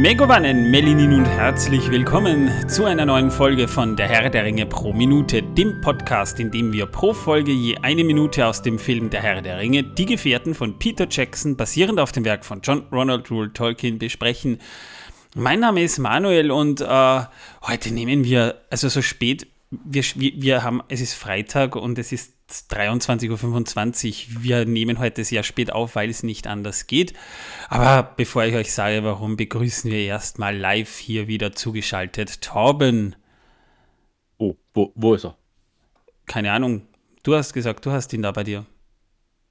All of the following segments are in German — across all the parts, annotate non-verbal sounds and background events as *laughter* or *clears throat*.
Megovanen, Melinin und herzlich willkommen zu einer neuen Folge von Der Herr der Ringe pro Minute, dem Podcast, in dem wir pro Folge je eine Minute aus dem Film Der Herr der Ringe, Die Gefährten von Peter Jackson, basierend auf dem Werk von John Ronald Rule Tolkien, besprechen. Mein Name ist Manuel und äh, heute nehmen wir, also so spät, wir, wir haben, es ist Freitag und es ist 23.25 Uhr. Wir nehmen heute sehr spät auf, weil es nicht anders geht. Aber bevor ich euch sage, warum, begrüßen wir erstmal live hier wieder zugeschaltet Torben. Oh, wo, wo ist er? Keine Ahnung. Du hast gesagt, du hast ihn da bei dir.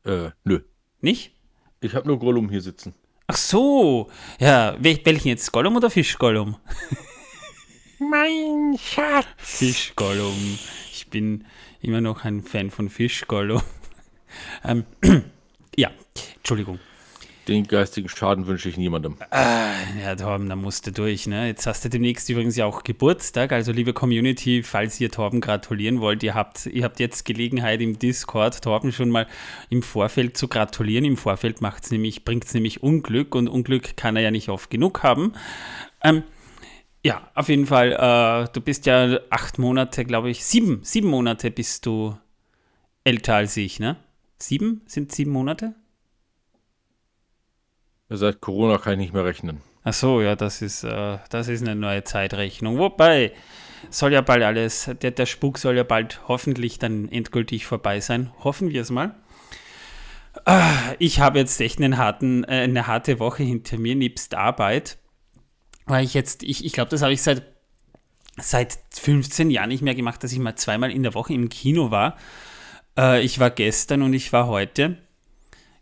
Äh, nö. Nicht? Ich habe nur Gollum hier sitzen. Ach so. Ja, wel welchen jetzt? Gollum oder Fischgollum? mein Schatz. Fischgollum. Ich bin immer noch ein Fan von Fischgollum. *laughs* ähm, *clears throat* ja, Entschuldigung. Den geistigen Schaden wünsche ich niemandem. Ah, ja, Torben, da musst du durch. Ne? Jetzt hast du demnächst übrigens ja auch Geburtstag. Also, liebe Community, falls ihr Torben gratulieren wollt, ihr habt, ihr habt jetzt Gelegenheit im Discord, Torben schon mal im Vorfeld zu gratulieren. Im Vorfeld macht's nämlich, bringt es nämlich Unglück und Unglück kann er ja nicht oft genug haben. Ähm, ja, auf jeden Fall. Äh, du bist ja acht Monate, glaube ich, sieben, sieben Monate bist du älter als ich, ne? Sieben? Sind sieben Monate? Seit Corona kann ich nicht mehr rechnen. Ach so, ja, das ist, äh, das ist eine neue Zeitrechnung. Wobei, soll ja bald alles, der, der Spuk soll ja bald hoffentlich dann endgültig vorbei sein. Hoffen wir es mal. Ah, ich habe jetzt echt einen harten, äh, eine harte Woche hinter mir, nebst Arbeit weil ich jetzt, ich, ich glaube, das habe ich seit, seit 15 Jahren nicht mehr gemacht, dass ich mal zweimal in der Woche im Kino war. Äh, ich war gestern und ich war heute.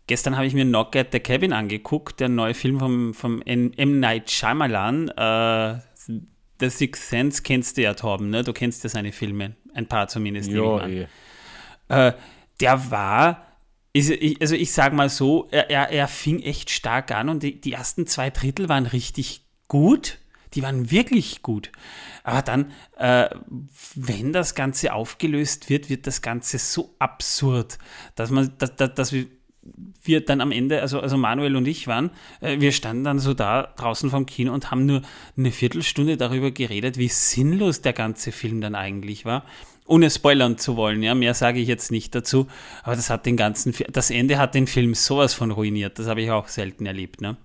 Gestern habe ich mir Knock at the Cabin angeguckt, der neue Film vom, vom M. Night Shyamalan. Äh, The Sixth Sense kennst du ja, Torben, ne? Du kennst ja seine Filme, ein paar zumindest. Ja, eh. äh, der war, also ich sage mal so, er, er, er fing echt stark an und die, die ersten zwei Drittel waren richtig gut, die waren wirklich gut. Aber dann, äh, wenn das Ganze aufgelöst wird, wird das Ganze so absurd, dass man, dass, dass, dass wir, dann am Ende, also, also Manuel und ich waren, äh, wir standen dann so da draußen vom Kino und haben nur eine Viertelstunde darüber geredet, wie sinnlos der ganze Film dann eigentlich war. Ohne spoilern zu wollen, ja, mehr sage ich jetzt nicht dazu, aber das hat den ganzen, das Ende hat den Film sowas von ruiniert, das habe ich auch selten erlebt, ne?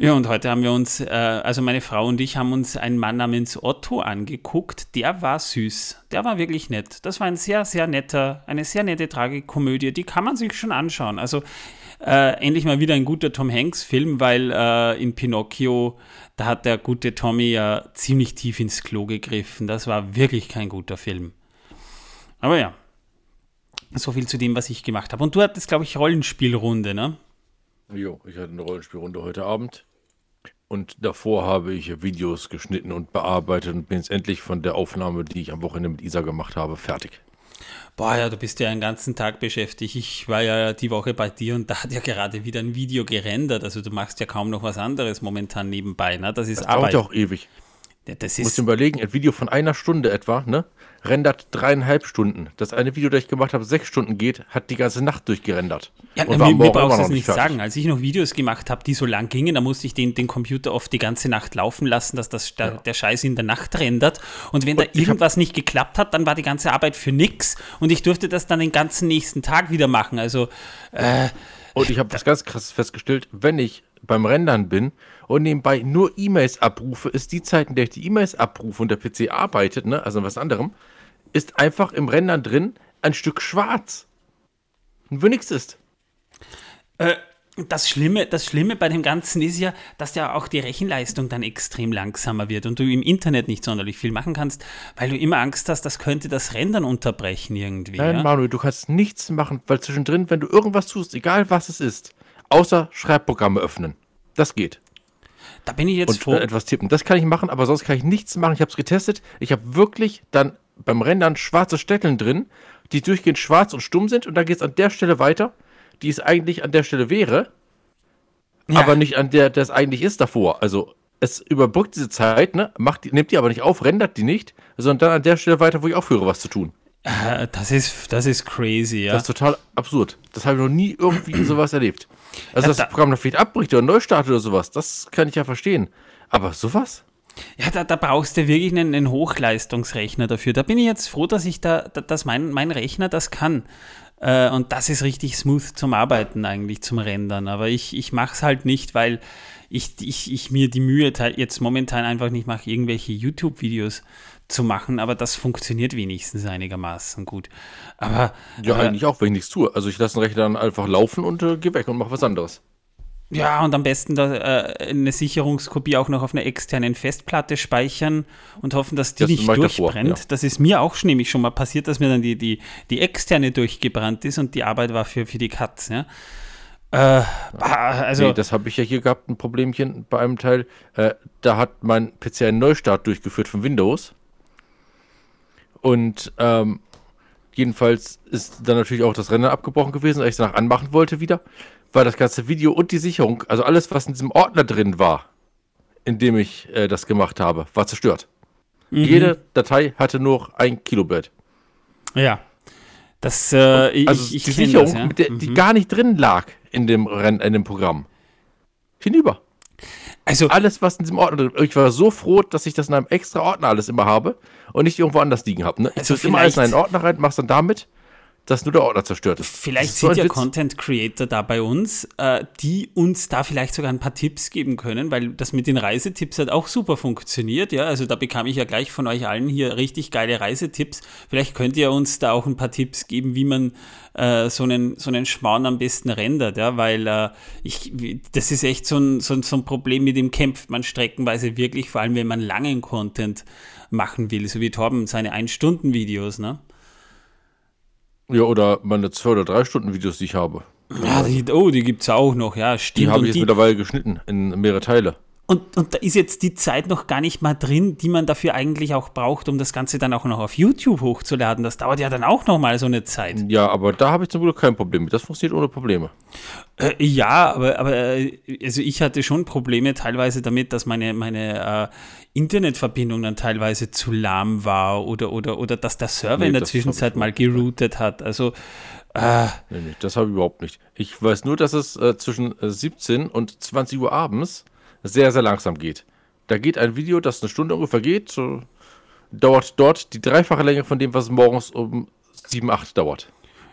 Ja, und heute haben wir uns, äh, also meine Frau und ich haben uns einen Mann namens Otto angeguckt. Der war süß. Der war wirklich nett. Das war ein sehr, sehr netter, eine sehr nette Tragikomödie. Die kann man sich schon anschauen. Also äh, endlich mal wieder ein guter Tom Hanks-Film, weil äh, in Pinocchio, da hat der gute Tommy ja ziemlich tief ins Klo gegriffen. Das war wirklich kein guter Film. Aber ja, so viel zu dem, was ich gemacht habe. Und du hattest, glaube ich, Rollenspielrunde, ne? Jo, ich hatte eine Rollenspielrunde heute Abend. Und davor habe ich Videos geschnitten und bearbeitet und bin jetzt endlich von der Aufnahme, die ich am Wochenende mit Isa gemacht habe, fertig. Boah, ja, du bist ja einen ganzen Tag beschäftigt. Ich war ja die Woche bei dir und da hat ja gerade wieder ein Video gerendert. Also du machst ja kaum noch was anderes momentan nebenbei. Ne? Das ist das Arbeit. dauert ja auch ewig. Ja, das ist. Dir überlegen, ein Video von einer Stunde etwa, ne? rendert dreieinhalb Stunden. Das eine Video, das ich gemacht habe, sechs Stunden geht, hat die ganze Nacht durchgerendert. Ja, und mir, mir brauchst du es nicht fertig. sagen. Als ich noch Videos gemacht habe, die so lang gingen, da musste ich den, den Computer oft die ganze Nacht laufen lassen, dass das, ja. der, Scheiß in der Nacht rendert. Und wenn und da irgendwas nicht geklappt hat, dann war die ganze Arbeit für nix und ich durfte das dann den ganzen nächsten Tag wieder machen. Also äh, Und ich habe was ganz krasses festgestellt, wenn ich beim Rendern bin und nebenbei nur E-Mails abrufe, ist die Zeit, in der ich die E-Mails abrufe und der PC arbeitet, ne, also was anderem, ist einfach im Rendern drin ein Stück schwarz. Und wo nichts ist. Äh, das Schlimme, das Schlimme bei dem Ganzen ist ja, dass ja auch die Rechenleistung dann extrem langsamer wird und du im Internet nicht sonderlich viel machen kannst, weil du immer Angst hast, das könnte das Rendern unterbrechen irgendwie. Nein, ja? Manuel, du kannst nichts machen, weil zwischendrin, wenn du irgendwas tust, egal was es ist, außer Schreibprogramme öffnen. Das geht. Da bin ich jetzt und, froh. Äh, etwas tippen. Das kann ich machen, aber sonst kann ich nichts machen. Ich habe es getestet. Ich habe wirklich dann beim Rendern schwarze Städteln drin, die durchgehend schwarz und stumm sind und dann geht es an der Stelle weiter, die es eigentlich an der Stelle wäre, ja. aber nicht an der, der es eigentlich ist davor. Also es überbrückt diese Zeit, ne, macht, nimmt die aber nicht auf, rendert die nicht, sondern dann an der Stelle weiter, wo ich aufhöre, was zu tun. Äh, das ist, das ist crazy, ja. Das ist total absurd. Das habe ich noch nie irgendwie *clears throat* sowas erlebt. Also, Ja, dass da- das Programm noch vielleicht abbricht oder neu startet oder sowas, das kann ich ja verstehen. Aber sowas? Ja, da, da brauchst du wirklich einen, einen Hochleistungsrechner dafür. Da bin ich jetzt froh, dass ich da, da- dass mein, mein Rechner das kann. Äh, und das ist richtig smooth zum Arbeiten eigentlich, zum Rendern. Aber ich, ich mache es halt nicht, weil ich, ich, ich mir die Mühe jetzt momentan einfach nicht mache, irgendwelche YouTube-Videos zu machen. Aber das funktioniert wenigstens einigermaßen gut. Aber Ja, äh, eigentlich auch, wenn ich nichts tue. Also ich lasse den Rechner dann einfach laufen und äh, gehe weg und mache was anderes. Ja, und am besten da, äh, eine Sicherungskopie auch noch auf einer externen Festplatte speichern und hoffen, dass die Das nicht ich davor, durchbrennt. ja. Das ist mir auch schon nämlich schon mal passiert, dass mir dann die, die, die externe durchgebrannt ist und die Arbeit war für, für die Katz. Ja? Äh, also, nee, das habe ich ja hier gehabt, ein Problemchen bei einem Teil. Äh, da hat mein PC einen Neustart durchgeführt von Windows. Und ähm, jedenfalls ist dann natürlich auch das Rennen abgebrochen gewesen, als ich es danach anmachen wollte wieder. War das ganze Video und die Sicherung, also alles, was in diesem Ordner drin war, in dem ich äh, das gemacht habe, war zerstört. mhm. Jede Datei hatte nur ein Kilobyte. ja. Das, äh, ich, Also ich die Sicherung, das, ja. der, die Mhm. gar nicht drin lag in dem, Renn, in dem Programm. Hinüber. Also, Alles, was in diesem Ordner drin Ich war so froh, dass ich das in einem extra Ordner alles immer habe und nicht irgendwo anders liegen habe. Ne? Ich Also also immer alles in einen Ordner rein, mach's dann damit, dass nur der Ordner zerstört ist. Vielleicht ist so sind ein ja Witz. Content Creator da bei uns, äh, die uns da vielleicht sogar ein paar Tipps geben können, weil das mit den Reisetipps hat auch super funktioniert. Ja, also da bekam ich ja gleich von euch allen hier richtig geile Reisetipps. Vielleicht könnt ihr uns da auch ein paar Tipps geben, wie man äh, so einen so einen Schmarrn am besten rendert, ja, weil äh, ich, das ist echt so ein, so, ein, so ein Problem, mit dem kämpft man streckenweise wirklich, vor allem wenn man langen Content machen will, so wie Torben seine Ein-Stunden-Videos, ne? Ja, oder meine zwei oder drei Stunden Videos, die ich habe. Ja, die, oh, die gibt es auch noch, ja, stimmt. Die habe ich jetzt die- mittlerweile geschnitten in mehrere Teile. Und, und da ist jetzt die Zeit noch gar nicht mal drin, die man dafür eigentlich auch braucht, um das Ganze dann auch noch auf YouTube hochzuladen. Das dauert ja dann auch noch mal so eine Zeit. Ja, aber da habe ich zum Glück kein Problem mit. Das funktioniert ohne Probleme. Äh, ja, aber, aber äh, also ich hatte schon Probleme teilweise damit, dass meine, meine äh, Internetverbindung dann teilweise zu lahm war oder, oder, oder dass der Server Nee, in der Zwischenzeit mal geroutet hat. Also äh, Nee, nee, das habe ich überhaupt nicht. Ich weiß nur, dass es äh, zwischen äh, 17 und 20 Uhr abends sehr, sehr langsam geht. Da geht ein Video, das eine Stunde ungefähr geht, so, dauert dort die dreifache Länge von dem, was morgens um 7, 8 dauert.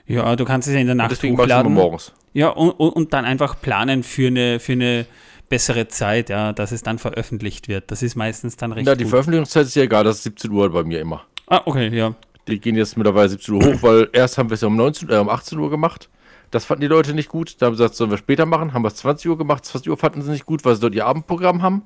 ja, du kannst es ja in der Nacht Deswegen es immer hochladen. morgens. Ja, und, und, und dann einfach planen für eine, für eine bessere Zeit, ja, dass es dann veröffentlicht wird. Das ist meistens dann recht Ja, die gut. Veröffentlichungszeit ist ja egal, das ist 17 Uhr bei mir immer. Ah, okay, ja. Die gehen jetzt mittlerweile 17 Uhr hoch, weil erst haben wir es ja um, 19, äh, um 18 Uhr gemacht. Das fanden die Leute nicht gut. Da haben sie gesagt, sollen wir später machen. Haben wir es 20 Uhr gemacht. 20 Uhr fanden sie nicht gut, weil sie dort ihr Abendprogramm haben.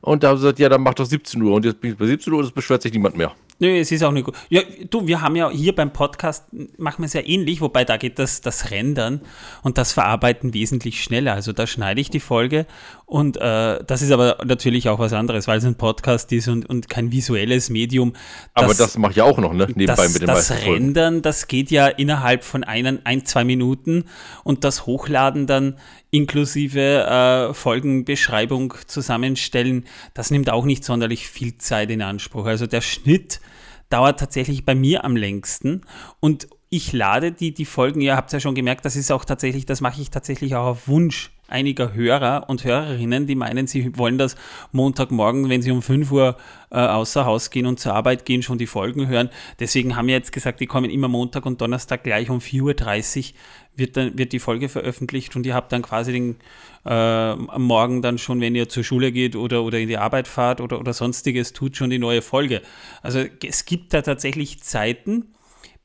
Und da haben sie gesagt, ja, dann mach doch 17 Uhr. Und jetzt bin ich bei 17 Uhr und es beschwert sich niemand mehr. Nö, es ist auch nicht gut. Ja, du, wir haben ja hier beim Podcast, machen wir es ja ähnlich, wobei da geht das, das Rendern und das Verarbeiten wesentlich schneller. Also da schneide ich die Folge und äh, das ist aber natürlich auch was anderes, weil es ein Podcast ist und, und kein visuelles Medium. Aber das, mache ich auch noch, ne? Nebenbei das, mit den das meisten Folgen. Rendern, das geht ja innerhalb von einen, ein, zwei Minuten und das Hochladen dann inklusive äh, Folgenbeschreibung zusammenstellen, das nimmt auch nicht sonderlich viel Zeit in Anspruch. Also der Schnitt dauert tatsächlich bei mir am längsten und ich lade die, die Folgen, ihr habt ja schon gemerkt, das ist auch tatsächlich, das mache ich tatsächlich auch auf Wunsch einiger Hörer und Hörerinnen, die meinen, sie wollen das Montagmorgen, wenn sie um 5 Uhr äh, außer Haus gehen und zur Arbeit gehen, schon die Folgen hören. Deswegen haben wir jetzt gesagt, die kommen immer Montag und Donnerstag gleich um 4.30 Uhr wird, dann, wird die Folge veröffentlicht und ihr habt dann quasi den äh, Morgen dann schon, wenn ihr zur Schule geht oder, oder in die Arbeit fahrt oder, oder sonstiges, tut schon die neue Folge. Also es gibt da tatsächlich Zeiten.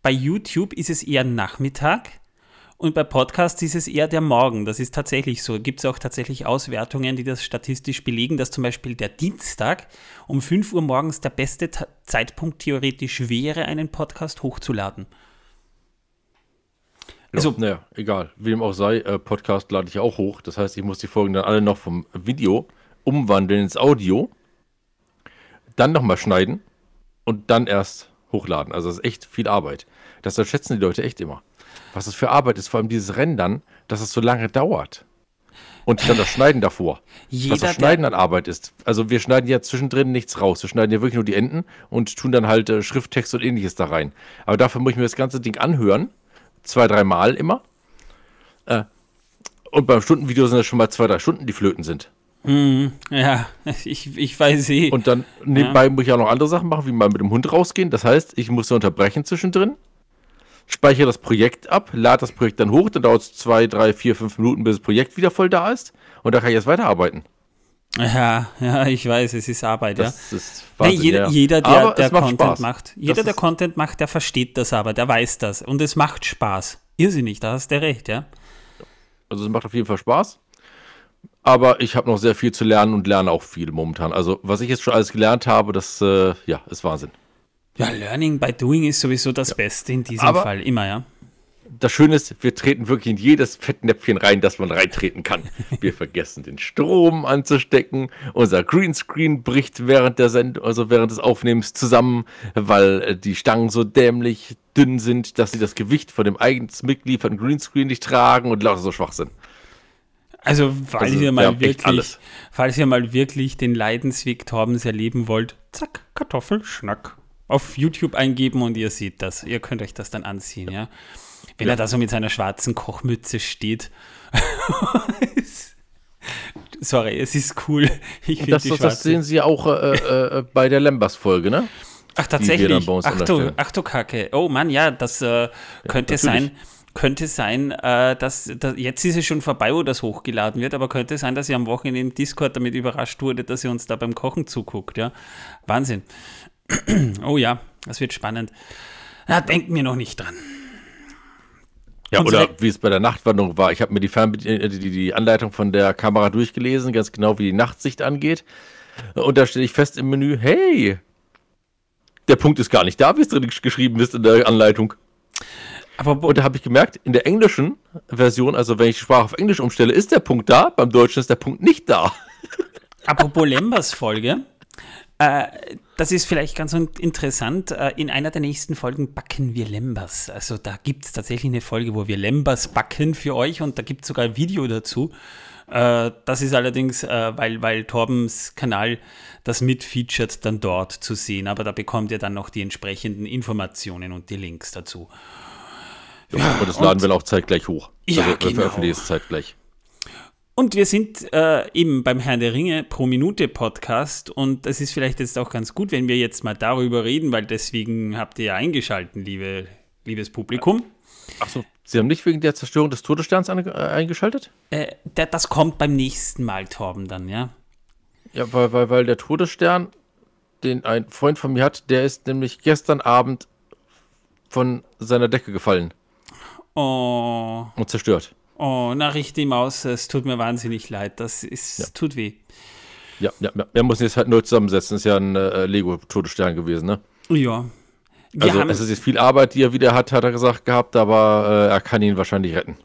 Bei YouTube ist es eher Nachmittag und bei Podcasts ist es eher der Morgen. Das ist tatsächlich so. Gibt es auch tatsächlich Auswertungen, die das statistisch belegen, dass zum Beispiel der Dienstag um 5 Uhr morgens der beste Ta Zeitpunkt theoretisch wäre, einen Podcast hochzuladen. Also, Also- naja, egal. Wie dem auch sei, äh, Podcast lade ich auch hoch. Das heißt, ich muss die Folgen dann alle noch vom Video umwandeln ins Audio, dann nochmal schneiden und dann erst hochladen. Also das ist echt viel Arbeit. Das unterschätzen die Leute echt immer. Was das für Arbeit ist, vor allem dieses Rendern, dass es so lange dauert. Und dann das Schneiden davor. *laughs* Jeder, was das Schneiden an Arbeit ist. Also wir schneiden ja zwischendrin nichts raus. Wir schneiden ja wirklich nur die Enden und tun dann halt äh, Schrifttext und ähnliches da rein. Aber dafür muss ich mir das ganze Ding anhören. Zwei, dreimal immer. Äh, Und beim Stundenvideo sind das schon mal zwei, drei Stunden, die flöten sind. Hm, ja, *laughs* ich, ich weiß eh. Und dann nebenbei muss ich auch noch andere Sachen machen, wie mal mit dem Hund rausgehen. Das heißt, ich muss unterbrechen zwischendrin, speichere das Projekt ab, lade das Projekt dann hoch, dann dauert es zwei, drei, vier, fünf Minuten, bis das Projekt wieder voll da ist. Und da kann ich jetzt weiterarbeiten. Ja, ja, ich weiß, es ist Arbeit, Das ja. ist Nein, Wahnsinn, jeder, ja. jeder, der, Aber der macht Content Spaß. macht, jeder, Das der Content macht, der versteht das aber, der weiß das. Und es macht Spaß. Irrsinnig, da hast du recht, ja. Also es macht auf jeden Fall Spaß. Aber ich habe noch sehr viel zu lernen und lerne auch viel momentan. Also was ich jetzt schon alles gelernt habe, das äh, ja, ist Wahnsinn. Ja, Learning by Doing ist sowieso das Beste in diesem Aber- Fall, immer, ja. Das Schöne ist, wir treten wirklich in jedes Fettnäpfchen rein, das man reintreten kann. *laughs* Wir vergessen den Strom anzustecken. Unser Greenscreen bricht während der Send also während des Aufnehmens zusammen, weil äh, die Stangen so dämlich dünn sind, dass sie das Gewicht von dem eigens mitgelieferten Greenscreen nicht tragen und lauter so schwach sind. Also, falls Also, ihr mal echt wirklich, falls ihr mal wirklich den Leidensweg Torbens erleben wollt, zack, Kartoffelschnack. Auf YouTube eingeben und ihr seht das. Ihr könnt euch das dann ansehen, ja. Wenn Ja. er da so mit seiner schwarzen Kochmütze steht. *laughs* Sorry, es ist cool. Ich Das, die das, sehen Sie auch äh, äh, bei der Lembers-Folge, ne? Ach, tatsächlich. Ach du, ach du Kacke. Oh Mann, ja, das äh, könnte natürlich. sein, könnte sein, äh, dass, dass jetzt ist es schon vorbei, wo das hochgeladen wird, aber könnte sein, dass ihr am Wochenende im Discord damit überrascht wurde, dass ihr uns da beim Kochen zuguckt, ja. Wahnsinn. Oh ja, das wird spannend. Na, denkt mir noch nicht dran. Ja, Unsere- oder wie es bei der Nachtwanderung war. Ich habe mir die, äh, die, die Anleitung von der Kamera durchgelesen, ganz genau wie die Nachtsicht angeht. Und da stelle ich fest im Menü, hey, der Punkt ist gar nicht da, wie es drin gesch- geschrieben ist in der Anleitung. Aber Und da habe ich gemerkt, in der englischen Version, also wenn ich die Sprache auf Englisch umstelle, ist der Punkt da, beim Deutschen ist der Punkt nicht da. Apropos Lembers-Folge, äh, das ist vielleicht ganz interessant. Äh, in einer der nächsten Folgen backen wir Lembers. Also da gibt es tatsächlich eine Folge, wo wir Lembers backen für euch und da gibt es sogar ein Video dazu. Äh, das ist allerdings, äh, weil, weil Torbens Kanal das mitfeatured, dann dort zu sehen. Aber da bekommt ihr dann noch die entsprechenden Informationen und die Links dazu. und das laden wir auch zeitgleich hoch. Ja, also, wir genau. veröffentlichen es zeitgleich. Und wir sind äh, eben beim Herrn der Ringe pro Minute Podcast und das ist vielleicht jetzt auch ganz gut, wenn wir jetzt mal darüber reden, weil deswegen habt ihr ja eingeschalten, liebe, liebes Publikum. Achso, Sie haben nicht wegen der Zerstörung des Todessterns äh, eingeschaltet? Äh, der, das kommt beim nächsten Mal, Torben, dann, ja. Ja, weil, weil, weil der Todesstern, den ein Freund von mir hat, der ist nämlich gestern Abend von seiner Decke gefallen Oh, und zerstört. Oh, na ihm aus, es tut mir wahnsinnig leid, das ist, tut weh. Ja, ja, ja. Wir müssen jetzt halt neu zusammensetzen. Das ist ja ein äh, Lego-Todesstern gewesen, ne? Ja. Wir Also, es ist jetzt viel Arbeit, die er wieder hat, hat er gesagt gehabt, aber äh, er kann ihn wahrscheinlich retten.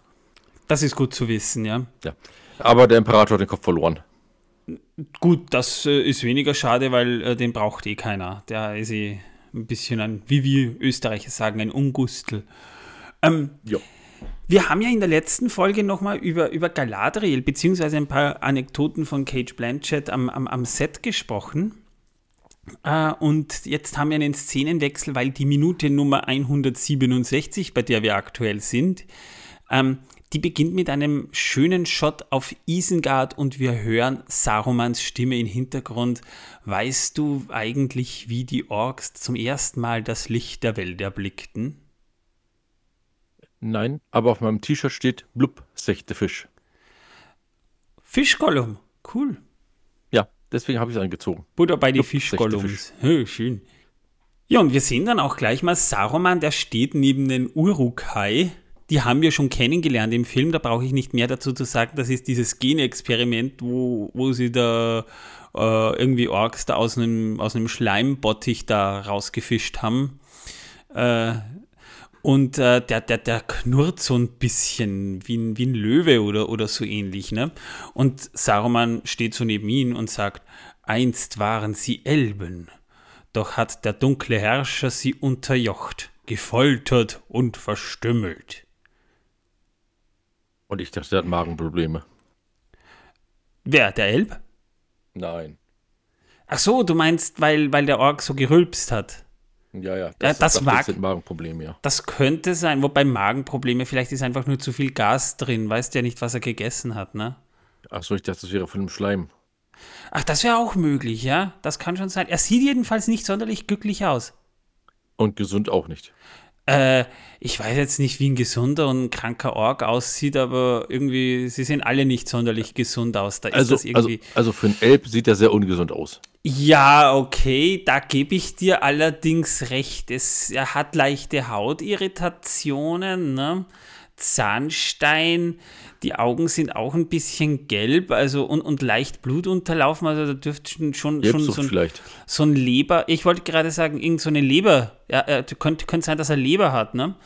das ist gut zu wissen, ja. Ja. Aber der Imperator hat den Kopf verloren. Gut, das äh, ist weniger schade, weil äh, den braucht eh keiner. Der ist eh ein bisschen ein, wie wir Österreicher sagen, ein Ungustel. Ähm, Ja. Wir haben ja in der letzten Folge nochmal über, über Galadriel beziehungsweise ein paar Anekdoten von Cage Blanchett am, am, am Set gesprochen. Äh, und jetzt haben wir einen Szenenwechsel, weil die Minute Nummer 167, bei der wir aktuell sind, ähm, die beginnt mit einem schönen Shot auf Isengard und wir hören Sarumans Stimme im Hintergrund. Weißt du eigentlich, wie die Orks zum ersten Mal das Licht der Welt erblickten? Nein, aber auf meinem T-Shirt steht Blub, sechte Fisch. Fischgollum. Cool. Ja, deswegen habe ich es angezogen. Butter bei die Fischgollums. Hö, schön. Ja, und wir sehen dann auch gleich mal Saruman, der steht neben den Urukai. Die haben wir schon kennengelernt im Film, da brauche ich nicht mehr dazu zu sagen. Das ist dieses Genexperiment, wo, wo sie da äh, irgendwie Orks da aus einem, aus einem Schleimbottich da rausgefischt haben. Äh, und äh, der, der, der knurrt so ein bisschen wie ein, wie ein Löwe oder, oder so ähnlich. Ne? Und Saruman steht so neben ihn und sagt, einst waren sie Elben, doch hat der dunkle Herrscher sie unterjocht, gefoltert und verstümmelt. Und ich dachte, der hat Magenprobleme. Wer, der Elb? Nein. Ach so, du meinst, weil, weil der Ork so gerülpst hat. Ja, ja. Das, das dachte, mag, sind Magenprobleme, ja. Das könnte sein, wobei Magenprobleme, vielleicht ist einfach nur zu viel Gas drin, weißt ja nicht, was er gegessen hat, ne? Achso, ich dachte, das wäre von dem Schleim. Ach, das wäre auch möglich, ja? Das kann schon sein. Er sieht jedenfalls nicht sonderlich glücklich aus. Und gesund auch nicht. Äh, ich weiß jetzt nicht, wie ein gesunder und ein kranker Ork aussieht, aber irgendwie, sie sehen alle nicht sonderlich gesund aus. Da ist Also, also, also für einen Elb sieht er sehr ungesund aus. Ja, okay, da gebe ich dir allerdings recht. Es, er hat leichte Hautirritationen, ne? Zahnstein, die Augen sind auch ein bisschen gelb, also und, und leicht Blutunterlaufen, also da dürfte schon, schon, schon so, ein, vielleicht. so ein Leber, ich wollte gerade sagen, irgend so eine Leber, ja, äh, könnte, könnte sein, dass er Leber hat, ne?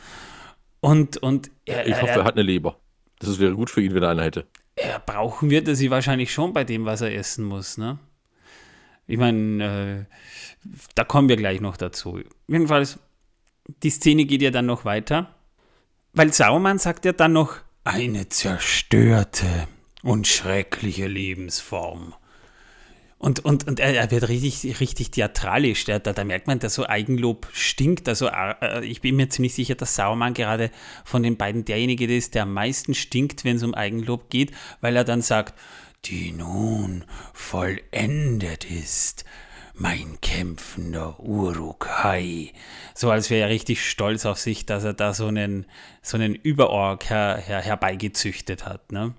Und, und er, Ich hoffe, er hat eine Leber. Das wäre gut für ihn, wenn er eine hätte. er brauchen wird er sie wahrscheinlich schon bei dem, was er essen muss, ne? Ich meine, äh, da kommen wir gleich noch dazu. Jedenfalls, die Szene geht ja dann noch weiter, weil Sauron sagt ja dann noch, eine zerstörte und schreckliche Lebensform. Und, und, und er, wird richtig, richtig theatralisch. Da, da, merkt man, dass so Eigenlob stinkt. Also äh, ich bin mir ziemlich sicher, dass Sauermann gerade von den beiden derjenige ist, der am meisten stinkt, wenn es um Eigenlob geht, weil er dann sagt, die nun vollendet ist, mein kämpfender Urukai. So als wäre er richtig stolz auf sich, dass er da so einen, so einen Überorg her, her, herbeigezüchtet hat. Ne?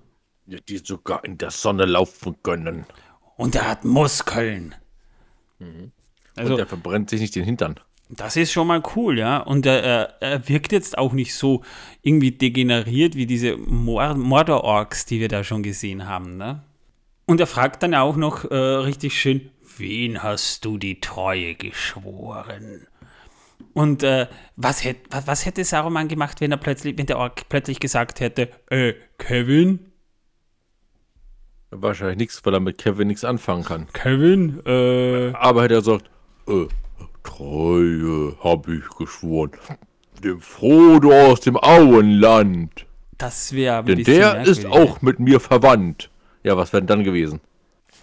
Ja, die sogar in der Sonne laufen können. Und er hat Muskeln. Also, Und er verbrennt sich nicht den Hintern. das ist schon mal cool, ja. Und er, er, wirkt jetzt auch nicht so irgendwie degeneriert wie diese Mor Mordor-Orks, die wir da schon gesehen haben, ne? Und er fragt dann auch noch äh, richtig schön, wen hast du die Treue geschworen? Und äh, was, hätt, was, was hätte Saruman gemacht, wenn er plötzlich, wenn der Ork plötzlich gesagt hätte, äh, Kevin? Wahrscheinlich nichts, weil er mit Kevin nichts anfangen kann. Kevin? Äh, Aber hätte er gesagt, äh, Treue habe ich geschworen. Dem Frodo aus dem Auenland. das wäre Denn der ist auch mit mir verwandt. Ja, was wäre denn dann gewesen?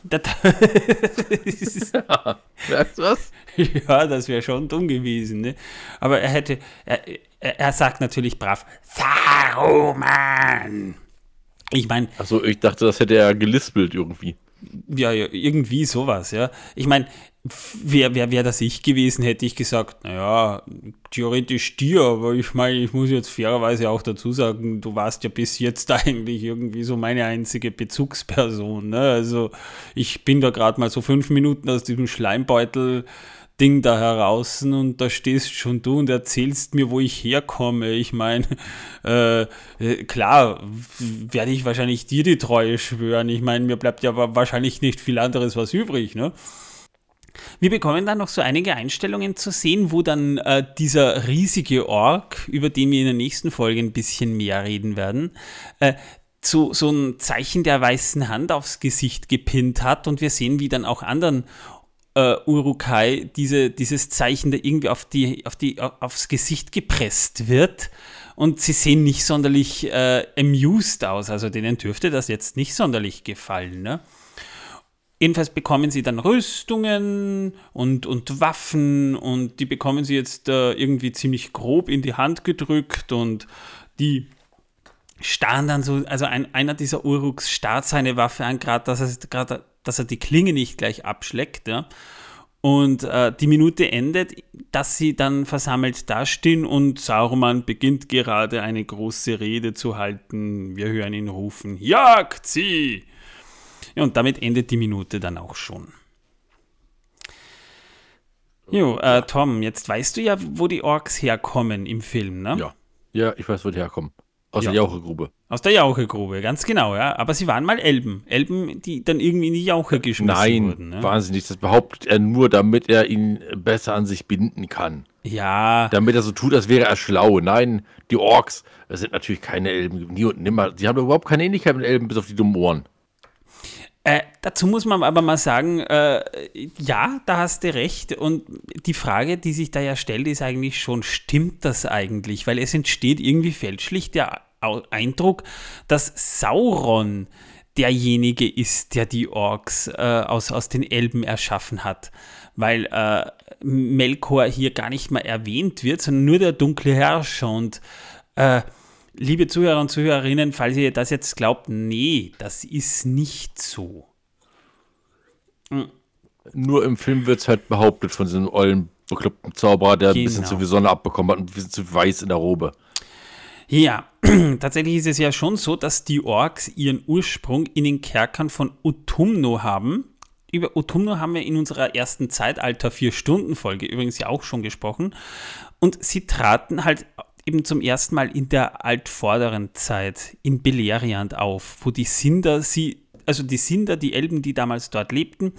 Das, *laughs* Merkst du was? ja, das wäre schon dumm gewesen, ne? Aber er hätte, er, er, er sagt natürlich brav, Saruman! Ich meine, Achso, ich dachte, das hätte er gelispelt irgendwie. ja, ja, irgendwie sowas, ja. Ich meine, wer, wer, wer das ich gewesen, hätte ich gesagt, naja, theoretisch dir, aber ich meine, ich muss jetzt fairerweise auch dazu sagen, du warst ja bis jetzt *laughs* eigentlich irgendwie so meine einzige Bezugsperson, ne? Also ich bin da gerade mal so fünf Minuten aus diesem Schleimbeutel Ding da heraus und da stehst schon du und erzählst mir, wo ich herkomme. Ich meine, äh, äh, klar, werde ich wahrscheinlich dir die Treue schwören. Ich meine, mir bleibt ja wa- wahrscheinlich nicht viel anderes was übrig, ne? Wir bekommen dann noch so einige Einstellungen zu sehen, wo dann äh, dieser riesige Ork, über den wir in der nächsten Folge ein bisschen mehr reden werden, äh, so, so ein Zeichen der weißen Hand aufs Gesicht gepinnt hat und wir sehen, wie dann auch anderen äh, Urukai diese, dieses Zeichen da irgendwie auf die, auf die, auf, aufs Gesicht gepresst wird. Und sie sehen nicht sonderlich äh, amused aus. Also denen dürfte das jetzt nicht sonderlich gefallen. Ne? Jedenfalls bekommen sie dann Rüstungen und, und Waffen und die bekommen sie jetzt äh, irgendwie ziemlich grob in die Hand gedrückt und die starren dann so, also ein, einer dieser Uruks starrt seine Waffe an, gerade dass, er- dass er die Klinge nicht gleich abschleckt. Ja? Und äh, die Minute endet, dass sie dann versammelt dastehen und Sauron beginnt gerade eine große Rede zu halten. Wir hören ihn rufen, jagt sie! Ja, und damit endet die Minute dann auch schon. Jo, äh, Tom, jetzt weißt du ja, wo die Orks herkommen im Film, ne? Ja. Ja, ich weiß, wo die herkommen. Aus Ja. der Jauchegrube. Aus der Jauchegrube, ganz genau, ja. Aber sie waren mal Elben. Elben, die dann irgendwie in die Jauche geschmissen Nein, wurden. Ne? wahnsinnig. Das behauptet er nur, damit er ihn besser an sich binden kann. Ja, Damit er so tut, als wäre er schlau. Nein, die Orks das sind natürlich keine Elben. Nie und nimmer. Sie haben überhaupt keine Ähnlichkeit mit Elben, bis auf die dummen Ohren. Äh, dazu muss man aber mal sagen, äh, ja, da hast du recht. Und die Frage, die sich da ja stellt, ist eigentlich schon, stimmt das eigentlich? Weil es entsteht irgendwie fälschlich der Eindruck, dass Sauron derjenige ist, der die Orks äh, aus, aus den Elben erschaffen hat. Weil äh, Melkor hier gar nicht mal erwähnt wird, sondern nur der dunkle Herrscher. Und äh, liebe Zuhörer und Zuhörerinnen, falls ihr das jetzt glaubt, nee, das ist nicht so. Mhm. Nur im Film wird es halt behauptet von diesem ollen, bekloppten Zauberer, der genau. ein bisschen genau. zu viel Sonne abbekommen hat und ein bisschen zu weiß in der Robe. Ja, *clears throat* tatsächlich ist es ja schon so, dass die Orks ihren Ursprung in den Kerkern von Utumno haben. Über Utumno haben wir in unserer ersten Zeitalter vier Stunden Folge übrigens ja auch schon gesprochen. Und sie traten halt eben zum ersten Mal in der altvorderen Zeit in Beleriand auf, wo die Sinder sie, also die Sinder, die Elben, die damals dort lebten,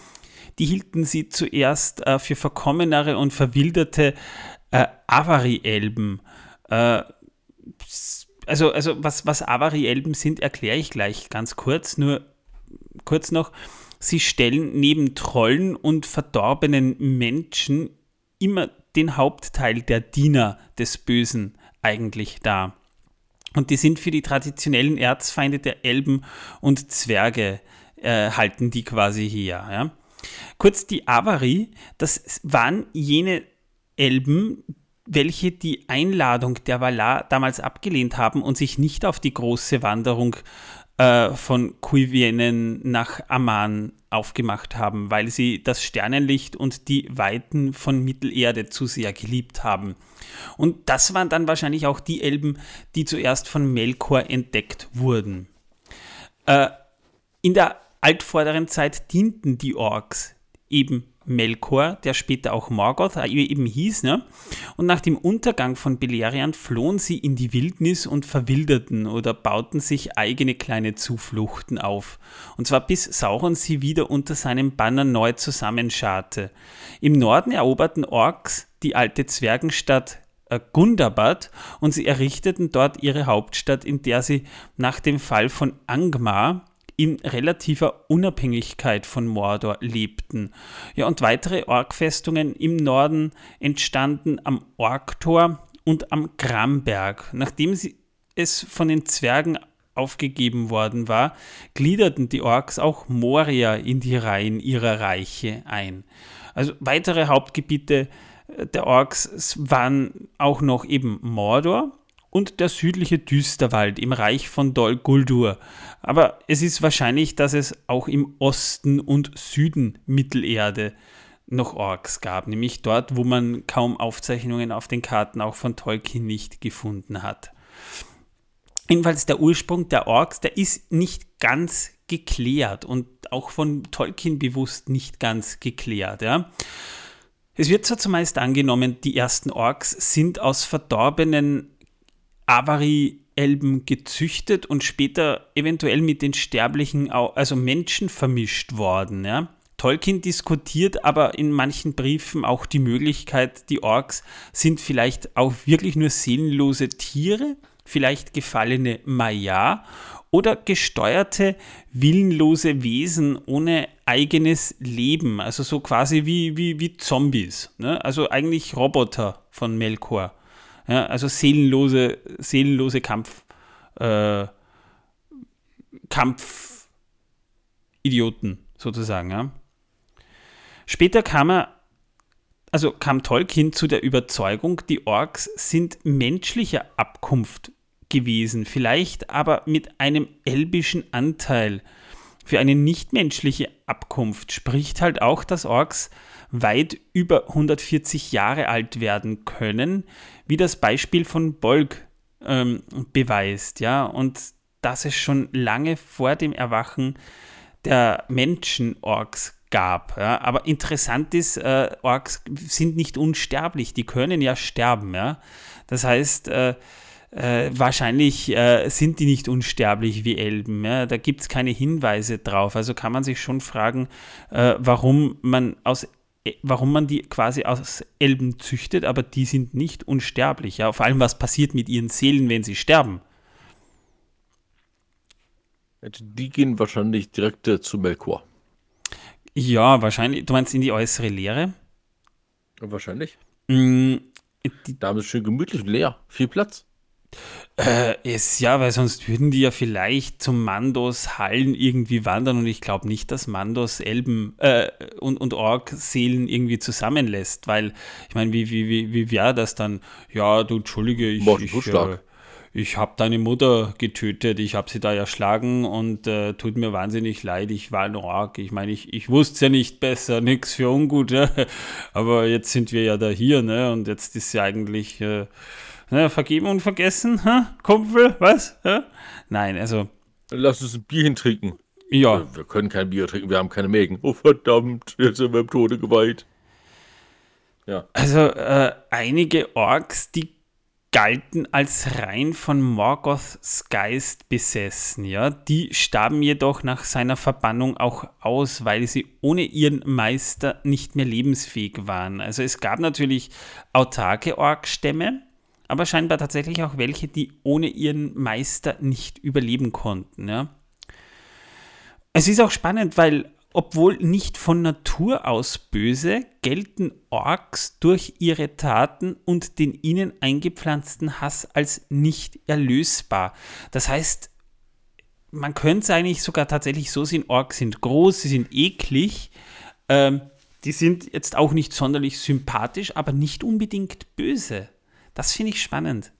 die hielten sie zuerst äh, für verkommenere und verwilderte äh, Avari-Elben. Äh, also, also was, was Avari-Elben sind, erkläre ich gleich ganz kurz. Nur kurz noch. Sie stellen neben Trollen und verdorbenen Menschen immer den Hauptteil der Diener des Bösen eigentlich dar. Und die sind für die traditionellen Erzfeinde der Elben und Zwerge, äh, halten die quasi her. Ja? Kurz die Avari, das waren jene Elben, welche die Einladung der Valar damals abgelehnt haben und sich nicht auf die große Wanderung äh, von Kuivienen nach Aman aufgemacht haben, weil sie das Sternenlicht und die Weiten von Mittelerde zu sehr geliebt haben. Und das waren dann wahrscheinlich auch die Elben, die zuerst von Melkor entdeckt wurden. Äh, in der altvorderen Zeit dienten die Orks eben Melkor, der später auch Morgoth äh, eben hieß. Ne? Und nach dem Untergang von Beleriand flohen sie in die Wildnis und verwilderten oder bauten sich eigene kleine Zufluchten auf. Und zwar bis Sauron sie wieder unter seinem Banner neu zusammenscharte. Im Norden eroberten Orks die alte Zwergenstadt äh, Gundabad und sie errichteten dort ihre Hauptstadt, in der sie nach dem Fall von Angmar in relativer Unabhängigkeit von Mordor lebten. Ja, und weitere Orkfestungen im Norden entstanden am Orktor und am Gramberg. Nachdem sie es von den Zwergen aufgegeben worden war, gliederten die Orks auch Moria in die Reihen ihrer Reiche ein. Also weitere Hauptgebiete äh, der Orks waren auch noch eben Mordor, und der südliche Düsterwald im Reich von Dol Guldur. Aber es ist wahrscheinlich, dass es auch im Osten und Süden Mittelerde noch Orks gab, nämlich dort, wo man kaum Aufzeichnungen auf den Karten auch von Tolkien nicht gefunden hat. Jedenfalls der Ursprung der Orks, der ist nicht ganz geklärt und auch von Tolkien bewusst nicht ganz geklärt. Ja. Es wird zwar zumeist angenommen, die ersten Orks sind aus verdorbenen Avari-Elben gezüchtet und später eventuell mit den Sterblichen, also Menschen vermischt worden. Ja? Tolkien diskutiert aber in manchen Briefen auch die Möglichkeit, die Orks sind vielleicht auch wirklich nur seelenlose Tiere, vielleicht gefallene Maya oder gesteuerte, willenlose Wesen ohne eigenes Leben, also so quasi wie, wie, wie Zombies, ne? also eigentlich Roboter von Melkor. Ja, also seelenlose, seelenlose Kampf, äh, Kampfidioten sozusagen. Ja. Später kam er, also kam Tolkien zu der Überzeugung, die Orks sind menschlicher Abkunft gewesen, vielleicht aber mit einem elbischen Anteil. Für eine nichtmenschliche Abkunft spricht halt auch, dass Orks weit über 140 Jahre alt werden können, wie das Beispiel von Bolg ähm, beweist, ja, und dass es schon lange vor dem Erwachen der Menschen-Orks gab. Ja. Aber interessant ist, äh, Orks sind nicht unsterblich, die können ja sterben, ja. Das heißt, äh, äh, wahrscheinlich äh, sind die nicht unsterblich wie Elben. Ja? Da gibt es keine Hinweise drauf. Also kann man sich schon fragen, äh, warum man aus warum man die quasi aus Elben züchtet, aber die sind nicht unsterblich. Ja? Vor allem, was passiert mit ihren Seelen, wenn sie sterben? Die gehen wahrscheinlich direkt äh, zu Melkor. Ja, wahrscheinlich. Du meinst in die äußere Leere? Wahrscheinlich. Mm, da haben sie schön gemütlich leer. Viel Platz. Äh, es, ja, weil sonst würden die ja vielleicht zum Mandos Hallen irgendwie wandern und ich glaube nicht, dass Mandos Elben äh, und, und Ork-Seelen irgendwie zusammenlässt, weil ich meine, wie, wie, wie, wie wäre das dann? Ja, du, Entschuldige, ich, ich, äh, ich habe deine Mutter getötet, ich habe sie da erschlagen und äh, tut mir wahnsinnig leid, ich war ein Ork. Ich meine, ich, ich wusste ja nicht besser, *laughs* nichts für ungut, ja? aber jetzt sind wir ja da hier, ne? Und jetzt ist ja eigentlich äh, Ne, vergeben und vergessen, ha? Kumpel, was? Ha? Nein, also. Lass uns ein Bier trinken. Ja. Wir können kein Bier trinken, wir haben keine Mägen. Oh verdammt, jetzt sind wir im Tode geweiht. Ja. Also äh, einige Orks, die galten als rein von Morgoths Geist besessen, ja. Die starben jedoch nach seiner Verbannung auch aus, weil sie ohne ihren Meister nicht mehr lebensfähig waren. Also es gab natürlich autarke Orkstämme, aber scheinbar tatsächlich auch welche, die ohne ihren Meister nicht überleben konnten. Ja. Es ist auch spannend, weil obwohl nicht von Natur aus böse, gelten Orks durch ihre Taten und den ihnen eingepflanzten Hass als nicht erlösbar. Das heißt, man könnte es eigentlich sogar tatsächlich so sehen, Orks sind groß, sie sind eklig, ähm, die sind jetzt auch nicht sonderlich sympathisch, aber nicht unbedingt böse. Das finde ich spannend.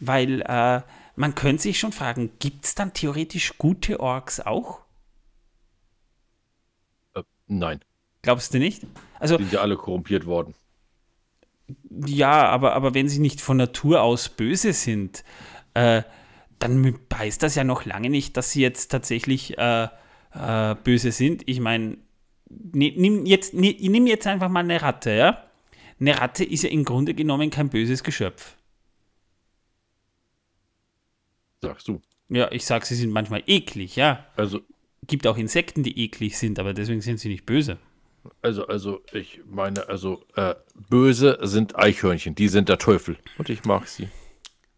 Weil äh, man könnte sich schon fragen, gibt es dann theoretisch gute Orks auch? Äh, nein. Glaubst du nicht? Also, sind ja alle korrumpiert worden. Ja, aber, aber wenn sie nicht von Natur aus böse sind, äh, dann heißt das ja noch lange nicht, dass sie jetzt tatsächlich äh, äh, böse sind. Ich meine, nimm jetzt, nimm jetzt einfach mal eine Ratte, ja? Eine Ratte ist ja im Grunde genommen kein böses Geschöpf. Sagst du. Ja, ich sag, sie sind manchmal eklig, ja. Also. Gibt auch Insekten, die eklig sind, aber deswegen sind sie nicht böse. Also, also, ich meine, also, äh, böse sind Eichhörnchen, die sind der Teufel. Und ich mag sie.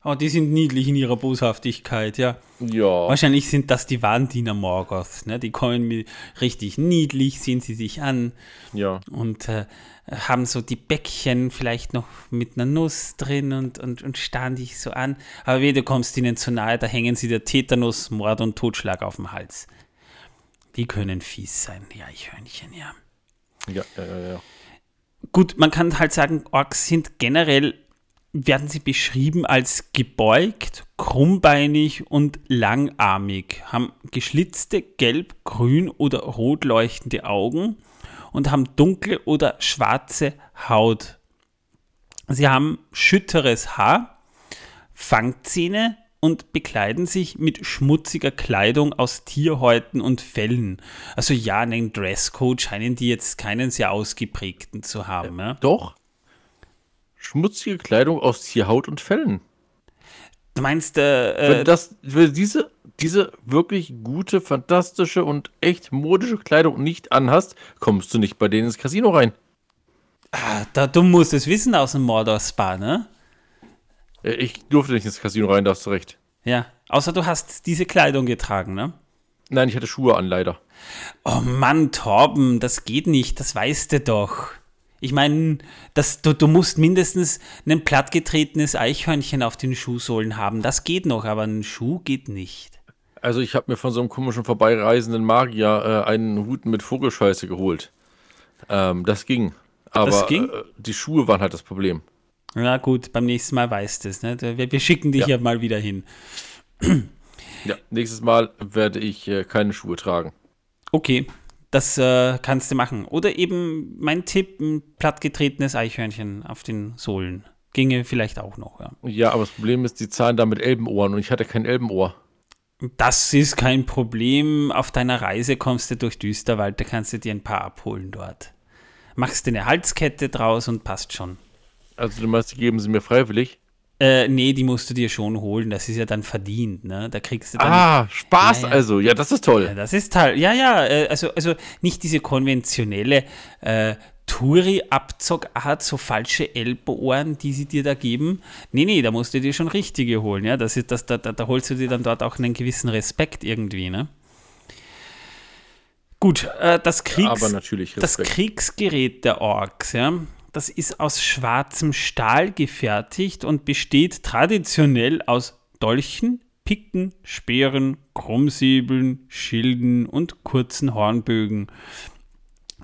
Oh, die sind niedlich in ihrer Boshaftigkeit, ja. Ja. Wahrscheinlich sind das die Warndiener Morgoth, ne? Die kommen mir richtig niedlich, sehen sie sich an. Ja. Und äh, haben so die Bäckchen vielleicht noch mit einer Nuss drin und, und, und starren dich so an. Aber weh, du kommst ihnen zu nahe, da hängen sie der Tetanus, Mord und Totschlag auf dem Hals. Die können fies sein, die Eichhörnchen, ja. Ja, ja, ja, ja. Gut, man kann halt sagen, Orks sind generell werden sie beschrieben als gebeugt, krummbeinig und langarmig, haben geschlitzte gelb, grün oder rot leuchtende Augen und haben dunkle oder schwarze Haut. Sie haben schütteres Haar, Fangzähne und bekleiden sich mit schmutziger Kleidung aus Tierhäuten und Fellen. Also ja, einen Dresscode scheinen die jetzt keinen sehr ausgeprägten zu haben. Ja? Doch, schmutzige Kleidung aus Tierhaut und Fellen. Du meinst, äh, wenn, äh, das, wenn diese, diese wirklich gute, fantastische und echt modische Kleidung nicht anhast, kommst du nicht bei denen ins Casino rein. Ah, da, du musst es wissen aus dem Mordor Spa, ne? Äh, ich durfte nicht ins Casino rein, da hast du recht. Ja, außer du hast diese Kleidung getragen, ne? Nein, ich hatte Schuhe an, leider. Oh Mann, Torben, das geht nicht, das weißt du doch. Ich meine, du, du musst mindestens ein plattgetretenes Eichhörnchen auf den Schuhsohlen haben. Das geht noch, aber ein Schuh geht nicht. Also ich habe mir von so einem komischen vorbeireisenden Magier äh, einen Hut mit Vogelscheiße geholt. Ähm, das ging. Aber das ging? Äh, die Schuhe waren halt das Problem. Na gut, beim nächsten Mal weißt du es. Ne? Wir, wir, schicken dich ja. ja mal wieder hin. ja, nächstes Mal werde ich äh, keine Schuhe tragen. Okay, das äh, kannst du machen. Oder eben mein Tipp, ein plattgetretenes Eichhörnchen auf den Sohlen. Ginge vielleicht auch noch, ja. Ja, aber das Problem ist, die zahlen da mit Elbenohren und ich hatte kein Elbenohr. Das ist kein Problem. Auf deiner Reise kommst du durch Düsterwald, da kannst du dir ein paar abholen dort. Machst du eine Halskette draus und passt schon. Also du meinst, die geben sie mir freiwillig? Äh, nee, die musst du dir schon holen. Das ist ja dann verdient, ne? Da kriegst du dann. Ah, Spaß ja, ja. also. Ja, das ist toll. Ja, das ist toll. Ja, ja, äh, also, also nicht diese konventionelle äh, Touri-Abzockart, so falsche Elbohren, die sie dir da geben. Nee, nee, da musst du dir schon richtige holen, ja. Das ist, das, da, da, da holst du dir dann dort auch einen gewissen Respekt irgendwie, ne? Gut, äh, das, Kriegs, das Kriegsgerät der Orks, ja, das ist aus schwarzem Stahl gefertigt und besteht traditionell aus Dolchen, Picken, Speeren, Krummsäbeln, Schilden und kurzen Hornbögen.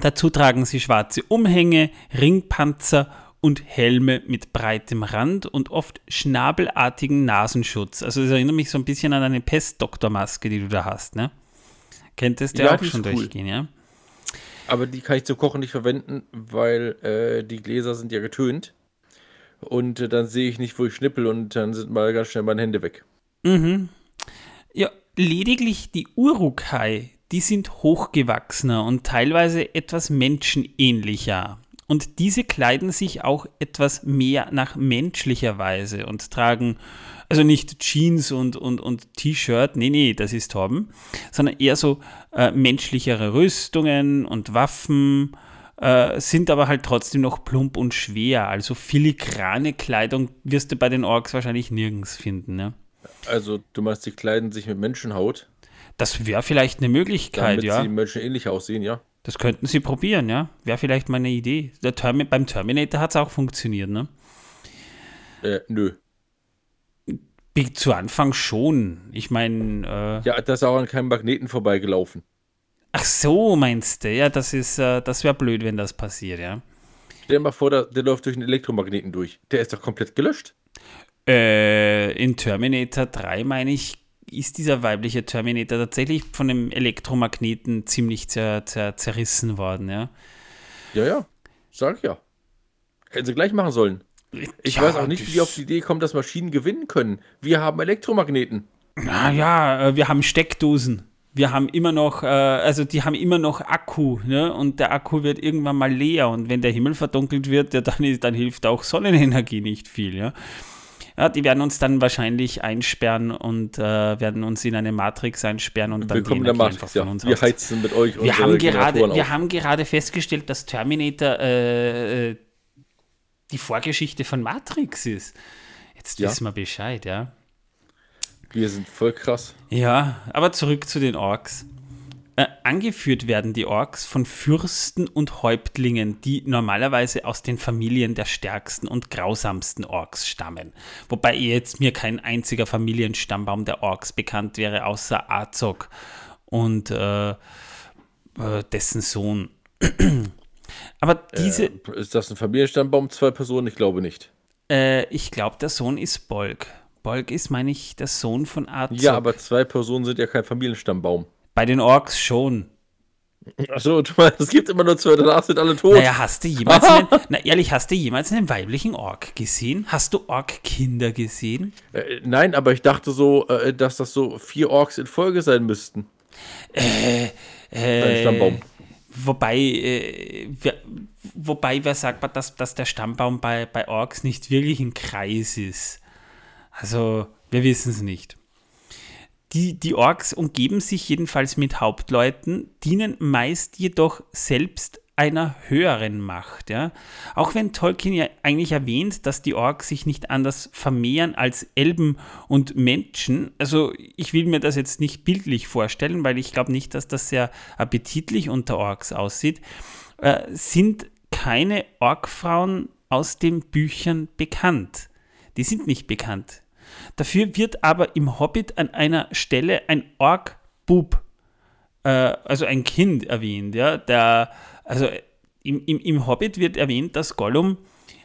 Dazu tragen sie schwarze Umhänge, Ringpanzer und Helme mit breitem Rand und oft schnabelartigen Nasenschutz. Also es erinnert mich so ein bisschen an eine Pestdoktormaske, die du da hast, ne? Kenntest du ja, auch schon cool. durchgehen, ja? Aber die kann ich zum Kochen nicht verwenden, weil äh, die Gläser sind ja getönt. Und äh, dann sehe ich nicht, wo ich schnippel und dann sind mal ganz schnell meine Hände weg. Mhm. Ja, lediglich die Urukai, die sind hochgewachsener und teilweise etwas menschenähnlicher. Und diese kleiden sich auch etwas mehr nach menschlicher Weise und tragen also nicht Jeans und, und, und T-Shirt, nee, nee, das ist Torben, sondern eher so äh, menschlichere Rüstungen und Waffen, äh, sind aber halt trotzdem noch plump und schwer. Also filigrane Kleidung wirst du bei den Orks wahrscheinlich nirgends finden. Ne? Also du meinst, sie kleiden sich mit Menschenhaut? Das wäre vielleicht eine Möglichkeit, damit ja. Damit sie menschenähnlich aussehen, ja. Das könnten sie probieren, ja. Wäre vielleicht mal eine Idee. Der Termi beim Terminator hat es auch funktioniert, ne? Äh, nö. Zu Anfang schon. Ich meine. Äh, ja, da ist auch an keinem Magneten vorbeigelaufen. Ach so, meinst du? Ja, das ist, äh, das wäre blöd, wenn das passiert, ja. Stell dir mal vor, der, der läuft durch einen Elektromagneten durch. Der ist doch komplett gelöscht. Äh, in Terminator 3, meine ich, ist dieser weibliche Terminator tatsächlich von dem Elektromagneten ziemlich zer, zer, zerrissen worden, ja. Ja, ja. Sag ja. Hätten sie gleich machen sollen. Ich ja, weiß auch nicht, wie die auf die Idee kommen, dass Maschinen gewinnen können. Wir haben Elektromagneten. Naja, äh, wir haben Steckdosen. Wir haben immer noch, äh, also die haben immer noch Akku, ne? Und der Akku wird irgendwann mal leer. Und wenn der Himmel verdunkelt wird, ja, dann, dann hilft auch Sonnenenergie nicht viel, ja. Ja, die werden uns dann wahrscheinlich einsperren und äh, werden uns in eine Matrix einsperren und dann Willkommen die Energie Matrix, einfach von uns Wir heizen mit euch wir haben gerade, Wir haben gerade festgestellt, dass Terminator äh, äh, die Vorgeschichte von Matrix ist. Jetzt ja. wissen wir Bescheid, ja. Wir sind voll krass. Ja, aber zurück zu den Orks. Äh, angeführt werden die Orks von Fürsten und Häuptlingen, die normalerweise aus den Familien der stärksten und grausamsten Orks stammen. Wobei jetzt mir kein einziger Familienstammbaum der Orks bekannt wäre, außer Azog und äh, äh, dessen Sohn. *clears throat* Aber diese. Äh, ist das ein Familienstammbaum, zwei Personen? Ich glaube nicht. Äh, ich glaube, der Sohn ist Bolg. Bolg ist, meine ich, der Sohn von Azog. Ja, aber zwei Personen sind ja kein Familienstammbaum. Bei den Orks schon. Achso, *laughs* du meinst, es gibt immer nur zwei, danach sind alle tot. Naja, hast du jemals einen, *laughs* na ehrlich, hast du jemals einen weiblichen Ork gesehen? Hast du Ork-Kinder gesehen? Äh, nein, aber ich dachte so, äh, dass das so vier Orks in Folge sein müssten. Äh, äh, Stammbaum. Wobei, äh, wobei, wer sagt, dass, dass der Stammbaum bei, bei Orks nicht wirklich ein Kreis ist? Also, wir wissen es nicht. Die, die Orks umgeben sich jedenfalls mit Hauptleuten, dienen meist jedoch selbst einer höheren Macht. Ja? Auch wenn Tolkien ja eigentlich erwähnt, dass die Orks sich nicht anders vermehren als Elben und Menschen, also ich will mir das jetzt nicht bildlich vorstellen, weil ich glaube nicht, dass das sehr appetitlich unter Orks aussieht, äh, sind keine Orkfrauen aus den Büchern bekannt. Die sind nicht bekannt. Dafür wird aber im Hobbit an einer Stelle ein Ork-Bub, äh, also ein Kind erwähnt, ja, der, also im, im, im Hobbit wird erwähnt, dass Gollum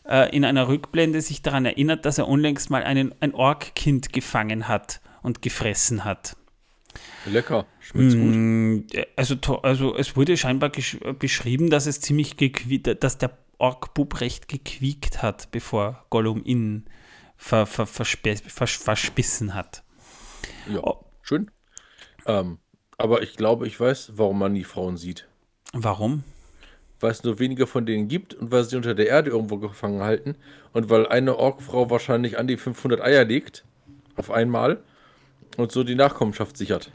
äh, in einer Rückblende sich daran erinnert, dass er unlängst mal einen, ein Ork-Kind gefangen hat und gefressen hat. Lecker, schmeckt's gut. Mm, also, also es wurde scheinbar beschrieben, dass es ziemlich dass der Ork-Bub recht gequiekt hat, bevor Gollum ihn ver, ver, vers, verspissen hat. Ja, oh. schön. Ähm, aber ich glaube, ich weiß, warum man die Frauen sieht. Warum? Weil es nur wenige von denen gibt und weil sie unter der Erde irgendwo gefangen halten und weil eine Orkfrau wahrscheinlich an die 500 Eier legt auf einmal und so die Nachkommenschaft sichert.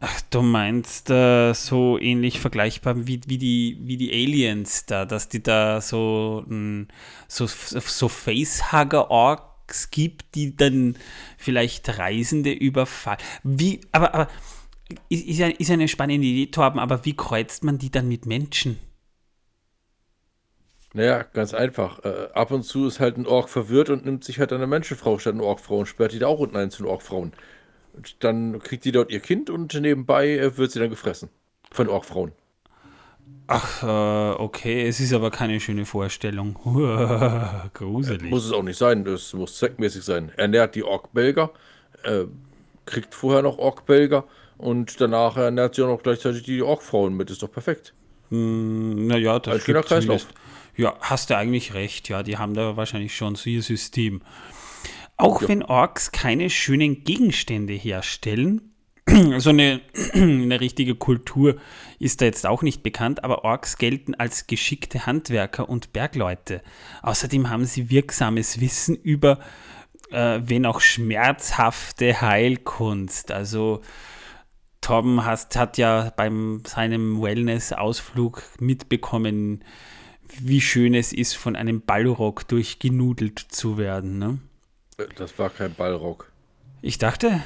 Ach, du meinst äh, so ähnlich vergleichbar wie, wie, die, wie die Aliens da, dass die da so, so, so Facehugger-Ork Trucks gibt, die dann vielleicht Reisende überfallen. Wie, aber, aber ist, ist eine spannende Idee, Torben, aber wie kreuzt man die dann mit Menschen? Naja, ganz einfach. Äh, ab und zu ist halt ein Ork verwirrt und nimmt sich halt eine Menschenfrau statt eine Orkfrau und sperrt die da auch unten ein zu den Orkfrauen. Und dann kriegt die dort ihr Kind und nebenbei äh, wird sie dann gefressen. Von Orkfrauen. Ach, äh, okay, es ist aber keine schöne Vorstellung. *laughs* Gruselig. Muss es auch nicht sein, das muss zweckmäßig sein. Er nährt die Ork-Belger, äh, kriegt vorher noch Ork-Belger und danach ernährt sie auch noch gleichzeitig die Orkfrauen mit. Ist doch perfekt. Naja, das Ein schöner Kreislauf. Ja, hast du eigentlich recht. Ja, die haben da wahrscheinlich schon so ihr System. Auch Ja. wenn Orks keine schönen Gegenstände herstellen, *clears throat* so eine, *clears throat* eine richtige Kultur ist da jetzt auch nicht bekannt, aber Orks gelten als geschickte Handwerker und Bergleute. Außerdem haben sie wirksames Wissen über, äh, wenn auch schmerzhafte Heilkunst. Also Torben hast, hat ja beim seinem Wellness-Ausflug mitbekommen, wie schön es ist, von einem Ballrock durchgenudelt zu werden. Ne? Äh, Das war kein Ballrock. Ich dachte,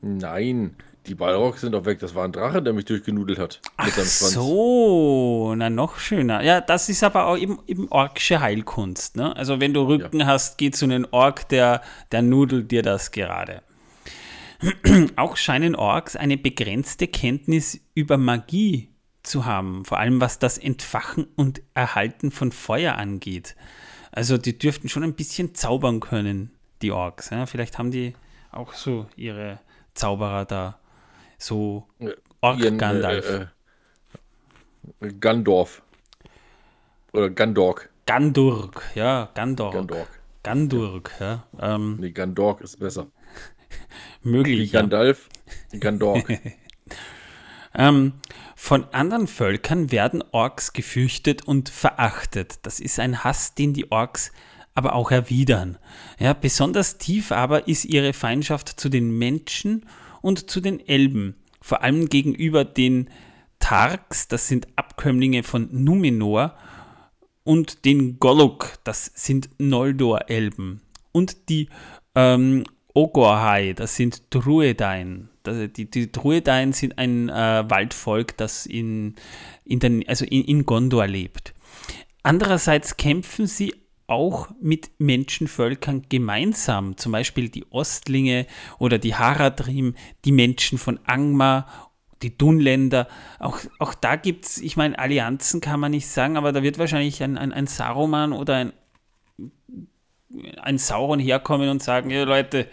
Nein, die Ballrocks sind doch weg. Das war ein Drache, der mich durchgenudelt hat. Schwanz. so, na noch schöner. Ja, das ist aber auch eben, eben orksche Heilkunst. Ne? Also wenn du Rücken hast, geh zu einem Ork, der, der nudelt dir das gerade. *clears throat* auch scheinen Orks eine begrenzte Kenntnis über Magie zu haben, vor allem was das Entfachen und Erhalten von Feuer angeht. Also die dürften schon ein bisschen zaubern können, die Orks. Ja? Vielleicht haben die auch so ihre Zauberer da, so Ihren, Ork-Gandalf. Äh, äh, Gandorf. Oder Gandork. Gandurk, ja, Gandork. Gandork. Gandurk, ja. Ähm, Nee, Gandork ist besser. *laughs* Wie möglich. Ja. Gandalf, Gandork. *laughs* Ähm, von anderen Völkern werden Orks gefürchtet und verachtet. Das ist ein Hass, den die Orks aber auch erwidern. Ja, besonders tief aber ist ihre Feindschaft zu den Menschen und zu den Elben. Vor allem gegenüber den Tarks, das sind Abkömmlinge von Numenor, und den Goluk, das sind Noldor-Elben. Und die ähm, Ogorhai, das sind Druedain. Die, die Druedain sind ein äh, Waldvolk, das in, in, den, also in, in Gondor lebt. Andererseits kämpfen sie auch mit Menschenvölkern gemeinsam, zum Beispiel die Ostlinge oder die Haradrim, die Menschen von Angmar, die Dunländer. Auch, auch da gibt es, ich meine, Allianzen kann man nicht sagen, aber da wird wahrscheinlich ein, ein, ein Saruman oder ein, ein Sauron herkommen und sagen, ja Leute,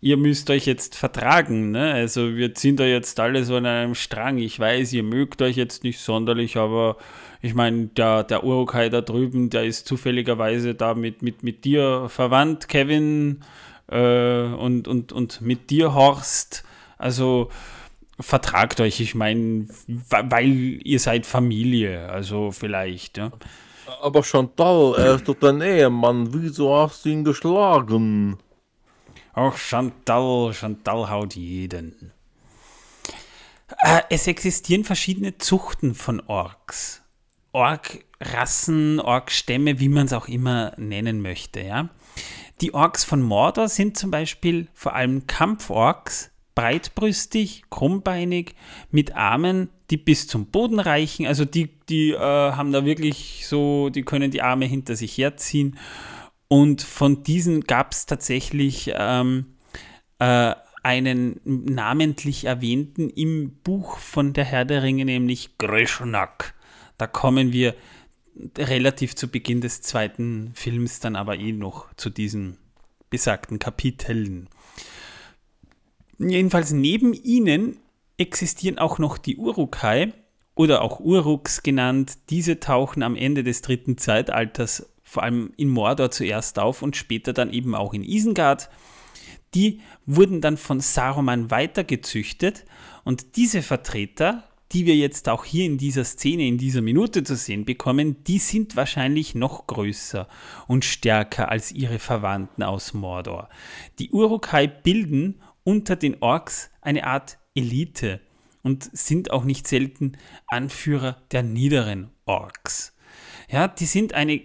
ihr müsst euch jetzt vertragen. Ne? Also wir ziehen da jetzt alle so an einem Strang. Ich weiß, ihr mögt euch jetzt nicht sonderlich, aber ich meine, der, der Urukai da drüben, der ist zufälligerweise da mit, mit, mit dir verwandt, Kevin, äh, und, und, und mit dir, Horst. Also vertragt euch, ich meine, weil ihr seid Familie, also vielleicht. Ja. Aber Chantal, er ist doch dein Ehemann. Wieso hast du ihn geschlagen? Auch Chantal, Chantal haut jeden. Äh, es existieren verschiedene Zuchten von Orks. Ork-Rassen, Ork-Stämme, wie man es auch immer nennen möchte. Ja? Die Orks von Mordor sind zum Beispiel vor allem Kampforks, breitbrüstig, krummbeinig, mit Armen, die bis zum Boden reichen. Also die, die äh, haben da wirklich so, die können die Arme hinter sich herziehen. Und von diesen gab es tatsächlich ähm, äh, einen namentlich erwähnten im Buch von der Herr der Ringe, nämlich Grishnak. Da kommen wir relativ zu Beginn des zweiten Films dann aber eh noch zu diesen besagten Kapiteln. Jedenfalls neben ihnen existieren auch noch die Urukai oder auch Uruks genannt. Diese tauchen am Ende des dritten Zeitalters vor allem in Mordor zuerst auf und später dann eben auch in Isengard. Die wurden dann von Saruman weitergezüchtet und diese Vertreter, die wir jetzt auch hier in dieser Szene, in dieser Minute zu sehen bekommen, die sind wahrscheinlich noch größer und stärker als ihre Verwandten aus Mordor. Die Urukai bilden unter den Orks eine Art Elite und sind auch nicht selten Anführer der niederen Orks. Ja, die sind eine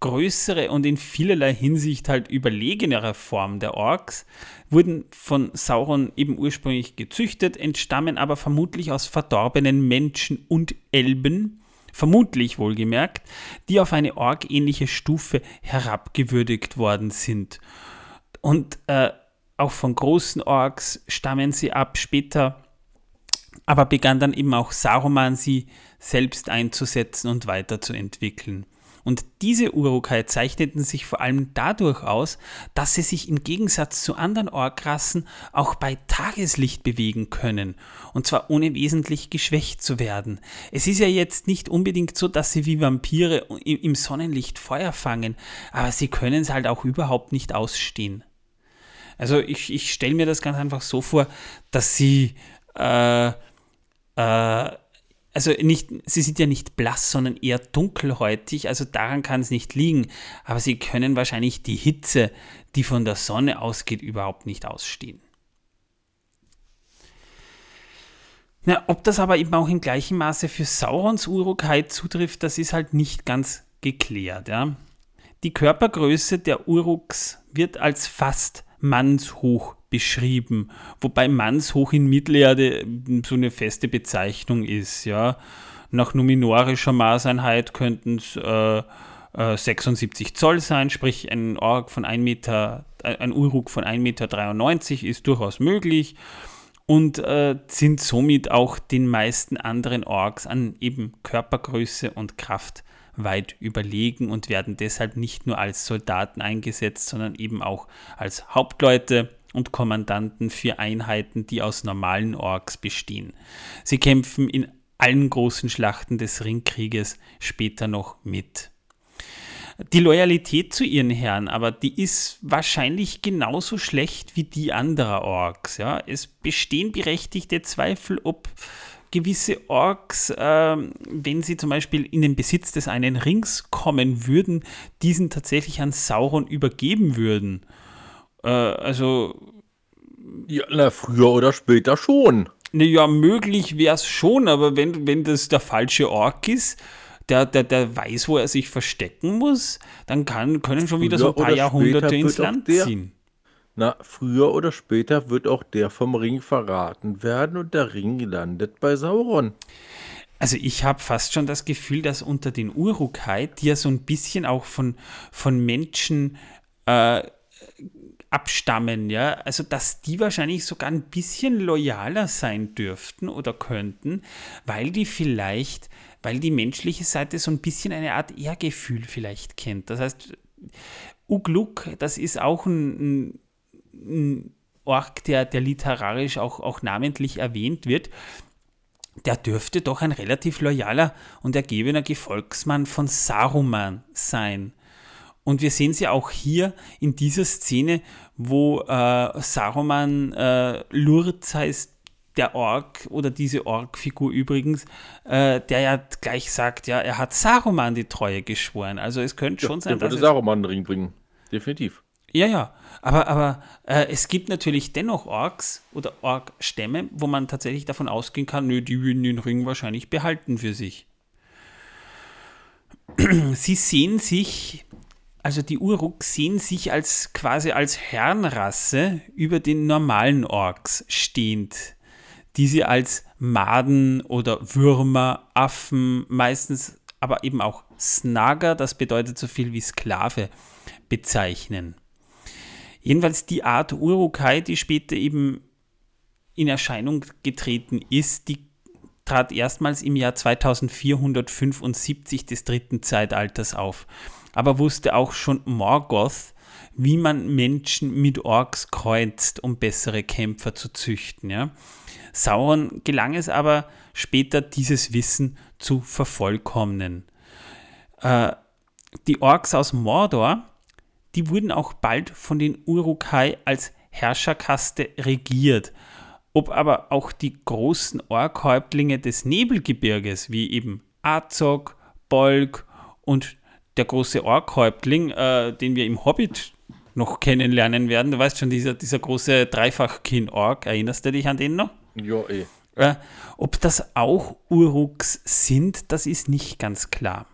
größere und in vielerlei Hinsicht halt überlegenere Form der Orks, wurden von Sauron eben ursprünglich gezüchtet, entstammen aber vermutlich aus verdorbenen Menschen und Elben, vermutlich wohlgemerkt, die auf eine Org-ähnliche Stufe herabgewürdigt worden sind. Und äh, auch von großen Orks stammen sie ab. Später aber begann dann eben auch Saruman sie selbst einzusetzen und weiterzuentwickeln. Und diese Urukai zeichneten sich vor allem dadurch aus, dass sie sich im Gegensatz zu anderen Orkrassen auch bei Tageslicht bewegen können, und zwar ohne wesentlich geschwächt zu werden. Es ist ja jetzt nicht unbedingt so, dass sie wie Vampire im Sonnenlicht Feuer fangen, aber sie können es halt auch überhaupt nicht ausstehen. Also ich, ich stelle mir das ganz einfach so vor, dass sie äh, äh, also nicht, sie sind ja nicht blass, sondern eher dunkelhäutig, also daran kann es nicht liegen, aber sie können wahrscheinlich die Hitze, die von der Sonne ausgeht, überhaupt nicht ausstehen. Na, ob das aber eben auch im gleichen Maße für Saurons Urukai zutrifft, das ist halt nicht ganz geklärt. Ja. Die Körpergröße der Uruks wird als fast mannshoch beschrieben, wobei mannshoch in Mittelerde so eine feste Bezeichnung ist. Ja. Nach numinorischer Maßeinheit könnten es äh, äh, 76 Zoll sein, sprich ein Org von 1 Meter, äh, ein Uruk von 1,93 Meter ist durchaus möglich und äh, sind somit auch den meisten anderen Orks an eben Körpergröße und Kraft weit überlegen und werden deshalb nicht nur als Soldaten eingesetzt, sondern eben auch als Hauptleute und Kommandanten für Einheiten, die aus normalen Orks bestehen. Sie kämpfen in allen großen Schlachten des Ringkrieges später noch mit. Die Loyalität zu ihren Herren, aber die ist wahrscheinlich genauso schlecht wie die anderer Orks. Ja? Es bestehen berechtigte Zweifel, ob gewisse Orks, äh, wenn sie zum Beispiel in den Besitz des einen Rings kommen würden, diesen tatsächlich an Sauron übergeben würden. Äh, also. Ja, na, früher oder später schon. Naja, möglich wäre es schon, aber wenn, wenn das der falsche Ork ist, der, der, der weiß, wo er sich verstecken muss, dann kann, können schon wieder so ein paar Jahrhunderte ins Land ziehen. Na, früher oder später wird auch der vom Ring verraten werden und der Ring landet bei Sauron. Also ich habe fast schon das Gefühl, dass unter den Urukai, die ja so ein bisschen auch von, von Menschen äh, abstammen, ja, also dass die wahrscheinlich sogar ein bisschen loyaler sein dürften oder könnten, weil die vielleicht, weil die menschliche Seite so ein bisschen eine Art Ehrgefühl vielleicht kennt. Das heißt, Ugluk, das ist auch ein, ein Ork, der, der literarisch auch, auch namentlich erwähnt wird, der dürfte doch ein relativ loyaler und ergebener Gefolgsmann von Saruman sein. Und wir sehen sie auch hier in dieser Szene, wo äh, Saruman äh, Lurz heißt, der Ork oder diese Ork-Figur übrigens, äh, der ja gleich sagt, ja, er hat Saruman die Treue geschworen. Also es könnte schon ja, sein, der dass. würde Saruman den Ring bringen. Definitiv. Ja, ja. Aber, aber äh, es gibt natürlich dennoch Orks oder Ork-Stämme, wo man tatsächlich davon ausgehen kann, nö, die würden den Ring wahrscheinlich behalten für sich. *clears throat* Sie sehen sich, also die Uruk sehen sich als quasi als Herrenrasse über den normalen Orks stehend, die sie als Maden oder Würmer, Affen, meistens aber eben auch Snager, das bedeutet so viel wie Sklave, bezeichnen. Jedenfalls die Art Urukai, die später eben in Erscheinung getreten ist, die trat erstmals im Jahr 2475 des dritten Zeitalters auf. Aber wusste auch schon Morgoth, wie man Menschen mit Orks kreuzt, um bessere Kämpfer zu züchten. Ja. Sauron gelang es aber später, dieses Wissen zu vervollkommnen. Äh, die Orks aus Mordor die wurden auch bald von den Urukai als Herrscherkaste regiert. Ob aber auch die großen Orkhäuptlinge des Nebelgebirges, wie eben Azog, Bolg und der große Orkhäuptling, äh, den wir im Hobbit noch kennenlernen werden, du weißt schon, dieser, dieser große Dreifachkin-Ork, erinnerst du dich an den noch? Ja, eh. Äh, ob das auch Uruks sind, das ist nicht ganz klar.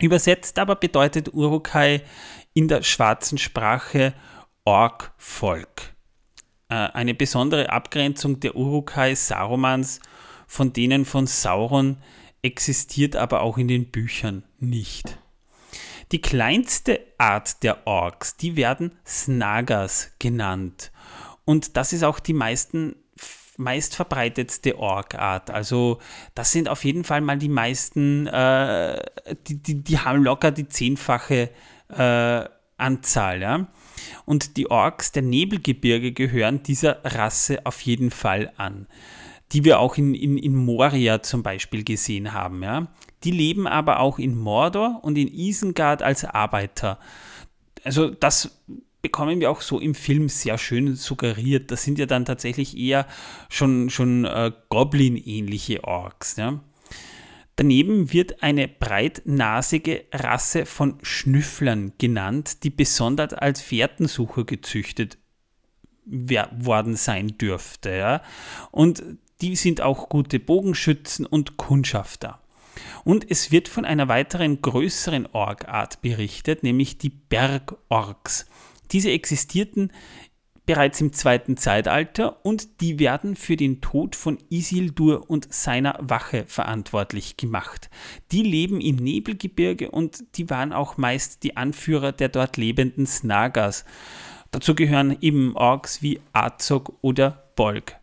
Übersetzt aber bedeutet Urukai in der schwarzen Sprache Ork-Volk. Äh, eine besondere Abgrenzung der Urukai Sarumans von denen von Sauron existiert aber auch in den Büchern nicht. Die kleinste Art der Orks, die werden Snagas genannt. Und das ist auch die meisten meist verbreitetste Org-Art. Also das sind auf jeden Fall mal die meisten, äh, die, die, die, haben locker die zehnfache äh, Anzahl. Ja? Und die Orks der Nebelgebirge gehören dieser Rasse auf jeden Fall an, die wir auch in, in, in Moria zum Beispiel gesehen haben. Ja? Die leben aber auch in Mordor und in Isengard als Arbeiter. Also das bekommen wir auch so im Film sehr schön suggeriert. Das sind ja dann tatsächlich eher schon, schon äh, Goblin-ähnliche Orks. Ja? Daneben wird eine breitnasige Rasse von Schnüfflern genannt, die besonders als Fährtensucher gezüchtet worden sein dürfte. Ja? Und die sind auch gute Bogenschützen und Kundschafter. Und es wird von einer weiteren größeren Orgart berichtet, nämlich die Bergorks. Diese existierten bereits im zweiten Zeitalter und die werden für den Tod von Isildur und seiner Wache verantwortlich gemacht. Die leben im Nebelgebirge und die waren auch meist die Anführer der dort lebenden Snagas. Dazu gehören eben Orks wie Azog oder Bolg.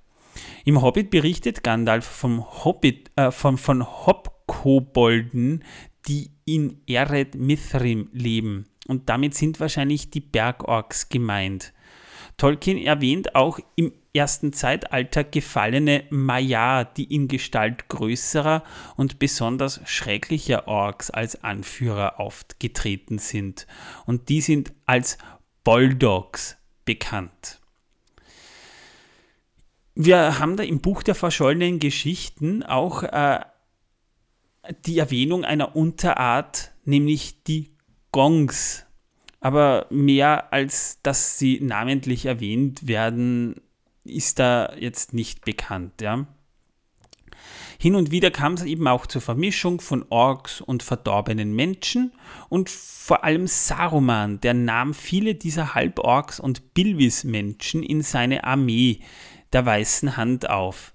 Im Hobbit berichtet Gandalf vom Hobbit, äh, von, von Hobkobolden, die in Ered Mithrim leben und damit sind wahrscheinlich die Bergorks gemeint. Tolkien erwähnt auch im ersten Zeitalter gefallene Maya, die in Gestalt größerer und besonders schrecklicher Orks als Anführer aufgetreten sind. Und die sind als Boldogs bekannt. Wir haben da im Buch der verschollenen Geschichten auch äh, die Erwähnung einer Unterart, nämlich die Gongs, aber mehr als dass sie namentlich erwähnt werden, ist da jetzt nicht bekannt. Ja? Hin und wieder kam es eben auch zur Vermischung von Orks und verdorbenen Menschen und vor allem Saruman, der nahm viele dieser Halborks und Bilvis-Menschen in seine Armee der Weißen Hand auf.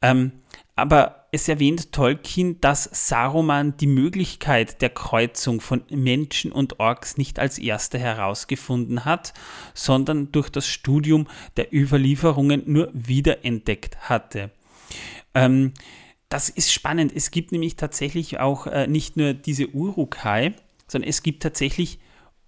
Ähm, aber es erwähnt Tolkien, dass Saruman die Möglichkeit der Kreuzung von Menschen und Orks nicht als erster herausgefunden hat, sondern durch das Studium der Überlieferungen nur wiederentdeckt hatte. Ähm, das ist spannend. Es gibt nämlich tatsächlich auch äh, nicht nur diese Urukai, sondern es gibt tatsächlich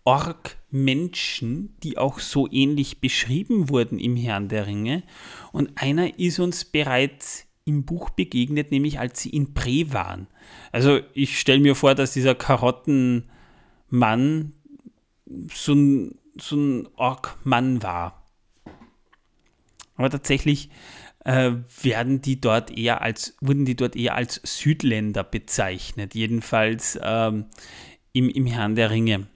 Ork-Menschen, die auch so ähnlich beschrieben wurden im Herrn der Ringe. Und einer ist uns bereits im Buch begegnet, nämlich als sie in Bre waren. Also ich stelle mir vor, dass dieser Karottenmann so ein, so ein Ork-Mann war. Aber tatsächlich äh, werden die dort eher als, wurden die dort eher als Südländer bezeichnet, jedenfalls ähm, im, im Herrn der Ringe.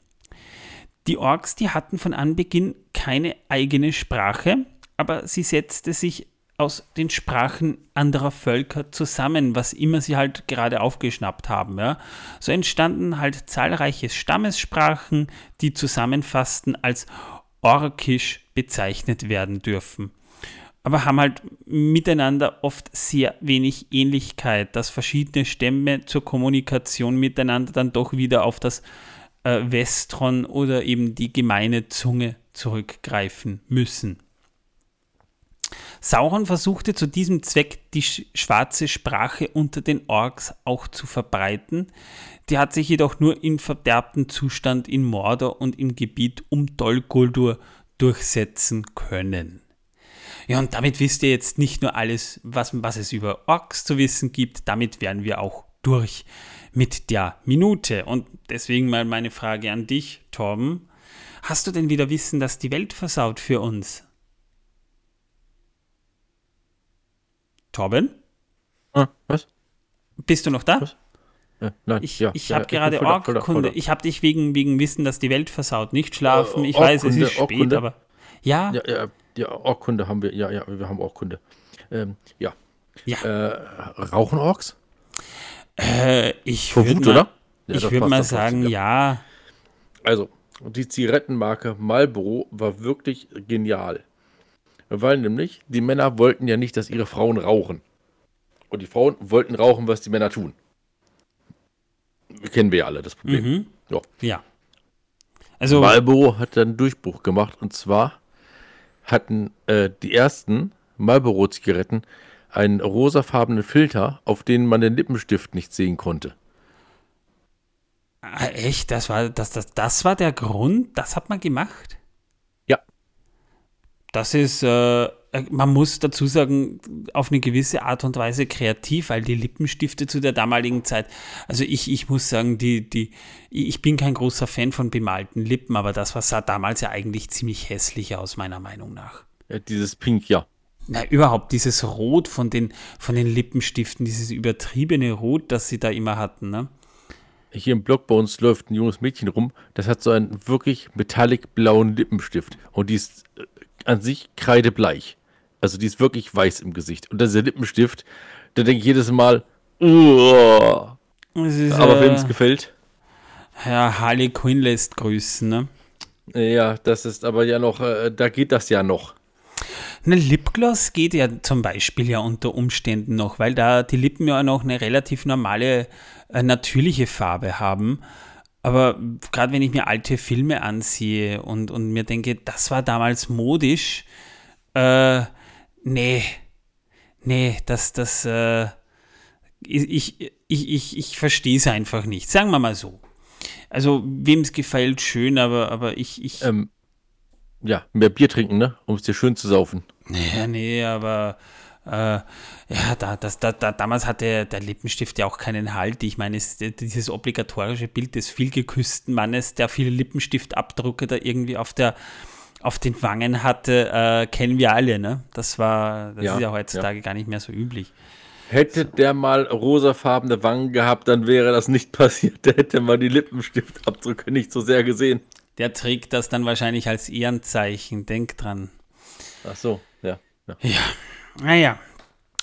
Die Orks, die hatten von Anbeginn keine eigene Sprache, aber sie setzte sich aus den Sprachen anderer Völker zusammen, was immer sie halt gerade aufgeschnappt haben. Ja. So entstanden halt zahlreiche Stammessprachen, die zusammenfassten als Orkisch bezeichnet werden dürfen. Aber haben halt miteinander oft sehr wenig Ähnlichkeit, dass verschiedene Stämme zur Kommunikation miteinander dann doch wieder auf das äh, Westron oder eben die gemeine Zunge zurückgreifen müssen. Sauron versuchte zu diesem Zweck die schwarze Sprache unter den Orks auch zu verbreiten. Die hat sich jedoch nur in verderbtem Zustand in Mordor und im Gebiet um Dol Guldur durchsetzen können. Ja, und damit wisst ihr jetzt nicht nur alles, was, was es über Orks zu wissen gibt, damit wären wir auch durch mit der Minute. Und deswegen mal meine Frage an dich, Torben. Hast du denn wieder Wissen, dass die Welt versaut für uns? Torben? Ah, was? Bist du noch da? Was? Ja, nein, ich ja, ich ja, habe gerade Org-Kunde. Ich habe dich wegen, wegen Wissen, dass die Welt versaut, nicht schlafen. Ich weiß, es ist spät, aber. Ja. Ja, ja, ja Org-Kunde haben wir. Ja, ja, wir haben Org-Kunde. Ähm, ja. ja. Äh, rauchen Orks? Äh, ich würde mal, ja, ich würd mal sagen, passt, ja. Also, die Zigarettenmarke Marlboro war wirklich genial. Weil nämlich die Männer wollten ja nicht, dass ihre Frauen rauchen. Und die Frauen wollten rauchen, was die Männer tun. kennen wir ja alle, das Problem. Mhm. Ja. Ja. Also, Marlboro hat dann Durchbruch gemacht und zwar hatten äh, die ersten Marlboro-Zigaretten einen rosafarbenen Filter, auf den man den Lippenstift nicht sehen konnte. ah, echt, das war, das, das, das war der Grund? Das hat man gemacht? Das ist, äh, man muss dazu sagen, auf eine gewisse Art und Weise kreativ, weil die Lippenstifte zu der damaligen Zeit, also ich, ich muss sagen, die, die, ich bin kein großer Fan von bemalten Lippen, aber das war, sah damals ja eigentlich ziemlich hässlich aus, meiner Meinung nach. Ja, dieses Pink, ja. Na, überhaupt dieses Rot von den, von den Lippenstiften, dieses übertriebene Rot, das sie da immer hatten, ne? Hier im Blog bei uns läuft ein junges Mädchen rum, das hat so einen wirklich metallic blauen Lippenstift und die ist äh, an sich kreidebleich. Also die ist wirklich weiß im Gesicht. Und dieser Lippenstift, da denke ich jedes Mal, "Uah." Ist, aber wem es äh, gefällt, ja, Harley Quinn lässt grüßen, ne? ja, das ist aber ja noch, äh, da geht das ja noch. Eine Lipgloss geht ja zum Beispiel ja unter Umständen noch, weil da die Lippen ja noch eine relativ normale, äh, natürliche Farbe haben. Aber gerade wenn ich mir alte Filme ansehe und, und mir denke, das war damals modisch, äh, nee, nee, das, das, äh, ich, ich, ich, ich verstehe es einfach nicht. Sagen wir mal so. Also, wem es gefällt, schön, aber, aber ich, ich, Ähm, ja, mehr Bier trinken, ne? Um es dir schön zu saufen. Ja, nee, aber äh, ja, da, das, da, da, damals hatte der Lippenstift ja auch keinen Halt. Ich meine, es, dieses obligatorische Bild des vielgeküssten Mannes, der viele Lippenstiftabdrucke da irgendwie auf der auf den Wangen hatte, äh, kennen wir alle, ne? Das war, das Ja, ist ja heutzutage gar nicht mehr so üblich. Hätte der mal rosafarbene Wangen gehabt, dann wäre das nicht passiert. Der hätte mal die Lippenstiftabdrücke nicht so sehr gesehen. Der trägt das dann wahrscheinlich als Ehrenzeichen, denk dran. Ach so, ja. ja. Ja, naja.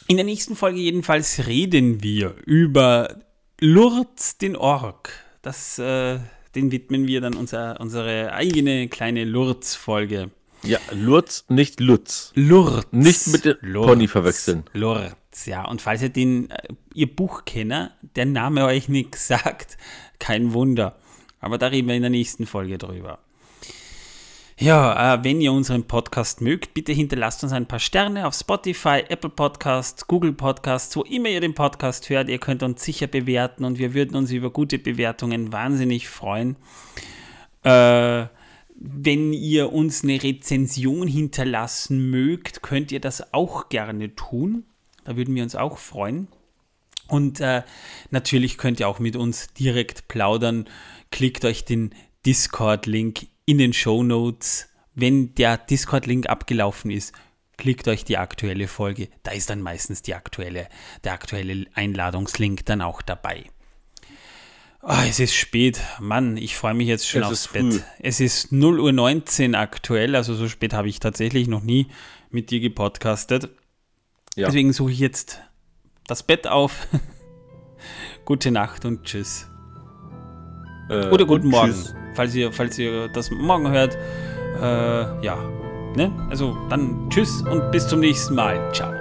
In der nächsten Folge jedenfalls reden wir über Lurz den Ork. Das, äh, den widmen wir dann unser, unsere eigene kleine Lurz-Folge. Ja, Lutz, nicht Lutz. Lurz. Nicht mit dem Pony verwechseln. Lurz, ja. Und falls ihr den, äh, ihr Buchkenner, der Name euch nichts *laughs* sagt, kein Wunder. Aber da reden wir in der nächsten Folge drüber. Ja, äh, wenn ihr unseren Podcast mögt, bitte hinterlasst uns ein paar Sterne auf Spotify, Apple Podcasts, Google Podcasts, wo immer ihr den Podcast hört. Ihr könnt uns sicher bewerten und wir würden uns über gute Bewertungen wahnsinnig freuen. Äh, wenn ihr uns eine Rezension hinterlassen mögt, könnt ihr das auch gerne tun. Da würden wir uns auch freuen. Und äh, natürlich könnt ihr auch mit uns direkt plaudern. Klickt euch den Discord-Link in den Show Notes. Wenn der Discord-Link abgelaufen ist, klickt euch die aktuelle Folge. Da ist dann meistens die aktuelle, der aktuelle Einladungslink dann auch dabei. Ah, es ist spät. Mann, ich freue mich jetzt schon Es aufs Bett. früh. Es ist 0.19 Uhr aktuell, also so spät habe ich tatsächlich noch nie mit dir gepodcastet. Ja. Deswegen suche ich jetzt das Bett auf. *laughs* Gute Nacht und tschüss. Äh, Oder guten Morgen, tschüss. falls ihr, falls ihr das morgen hört. Äh, ja, ne? Also dann tschüss und bis zum nächsten Mal. Ciao.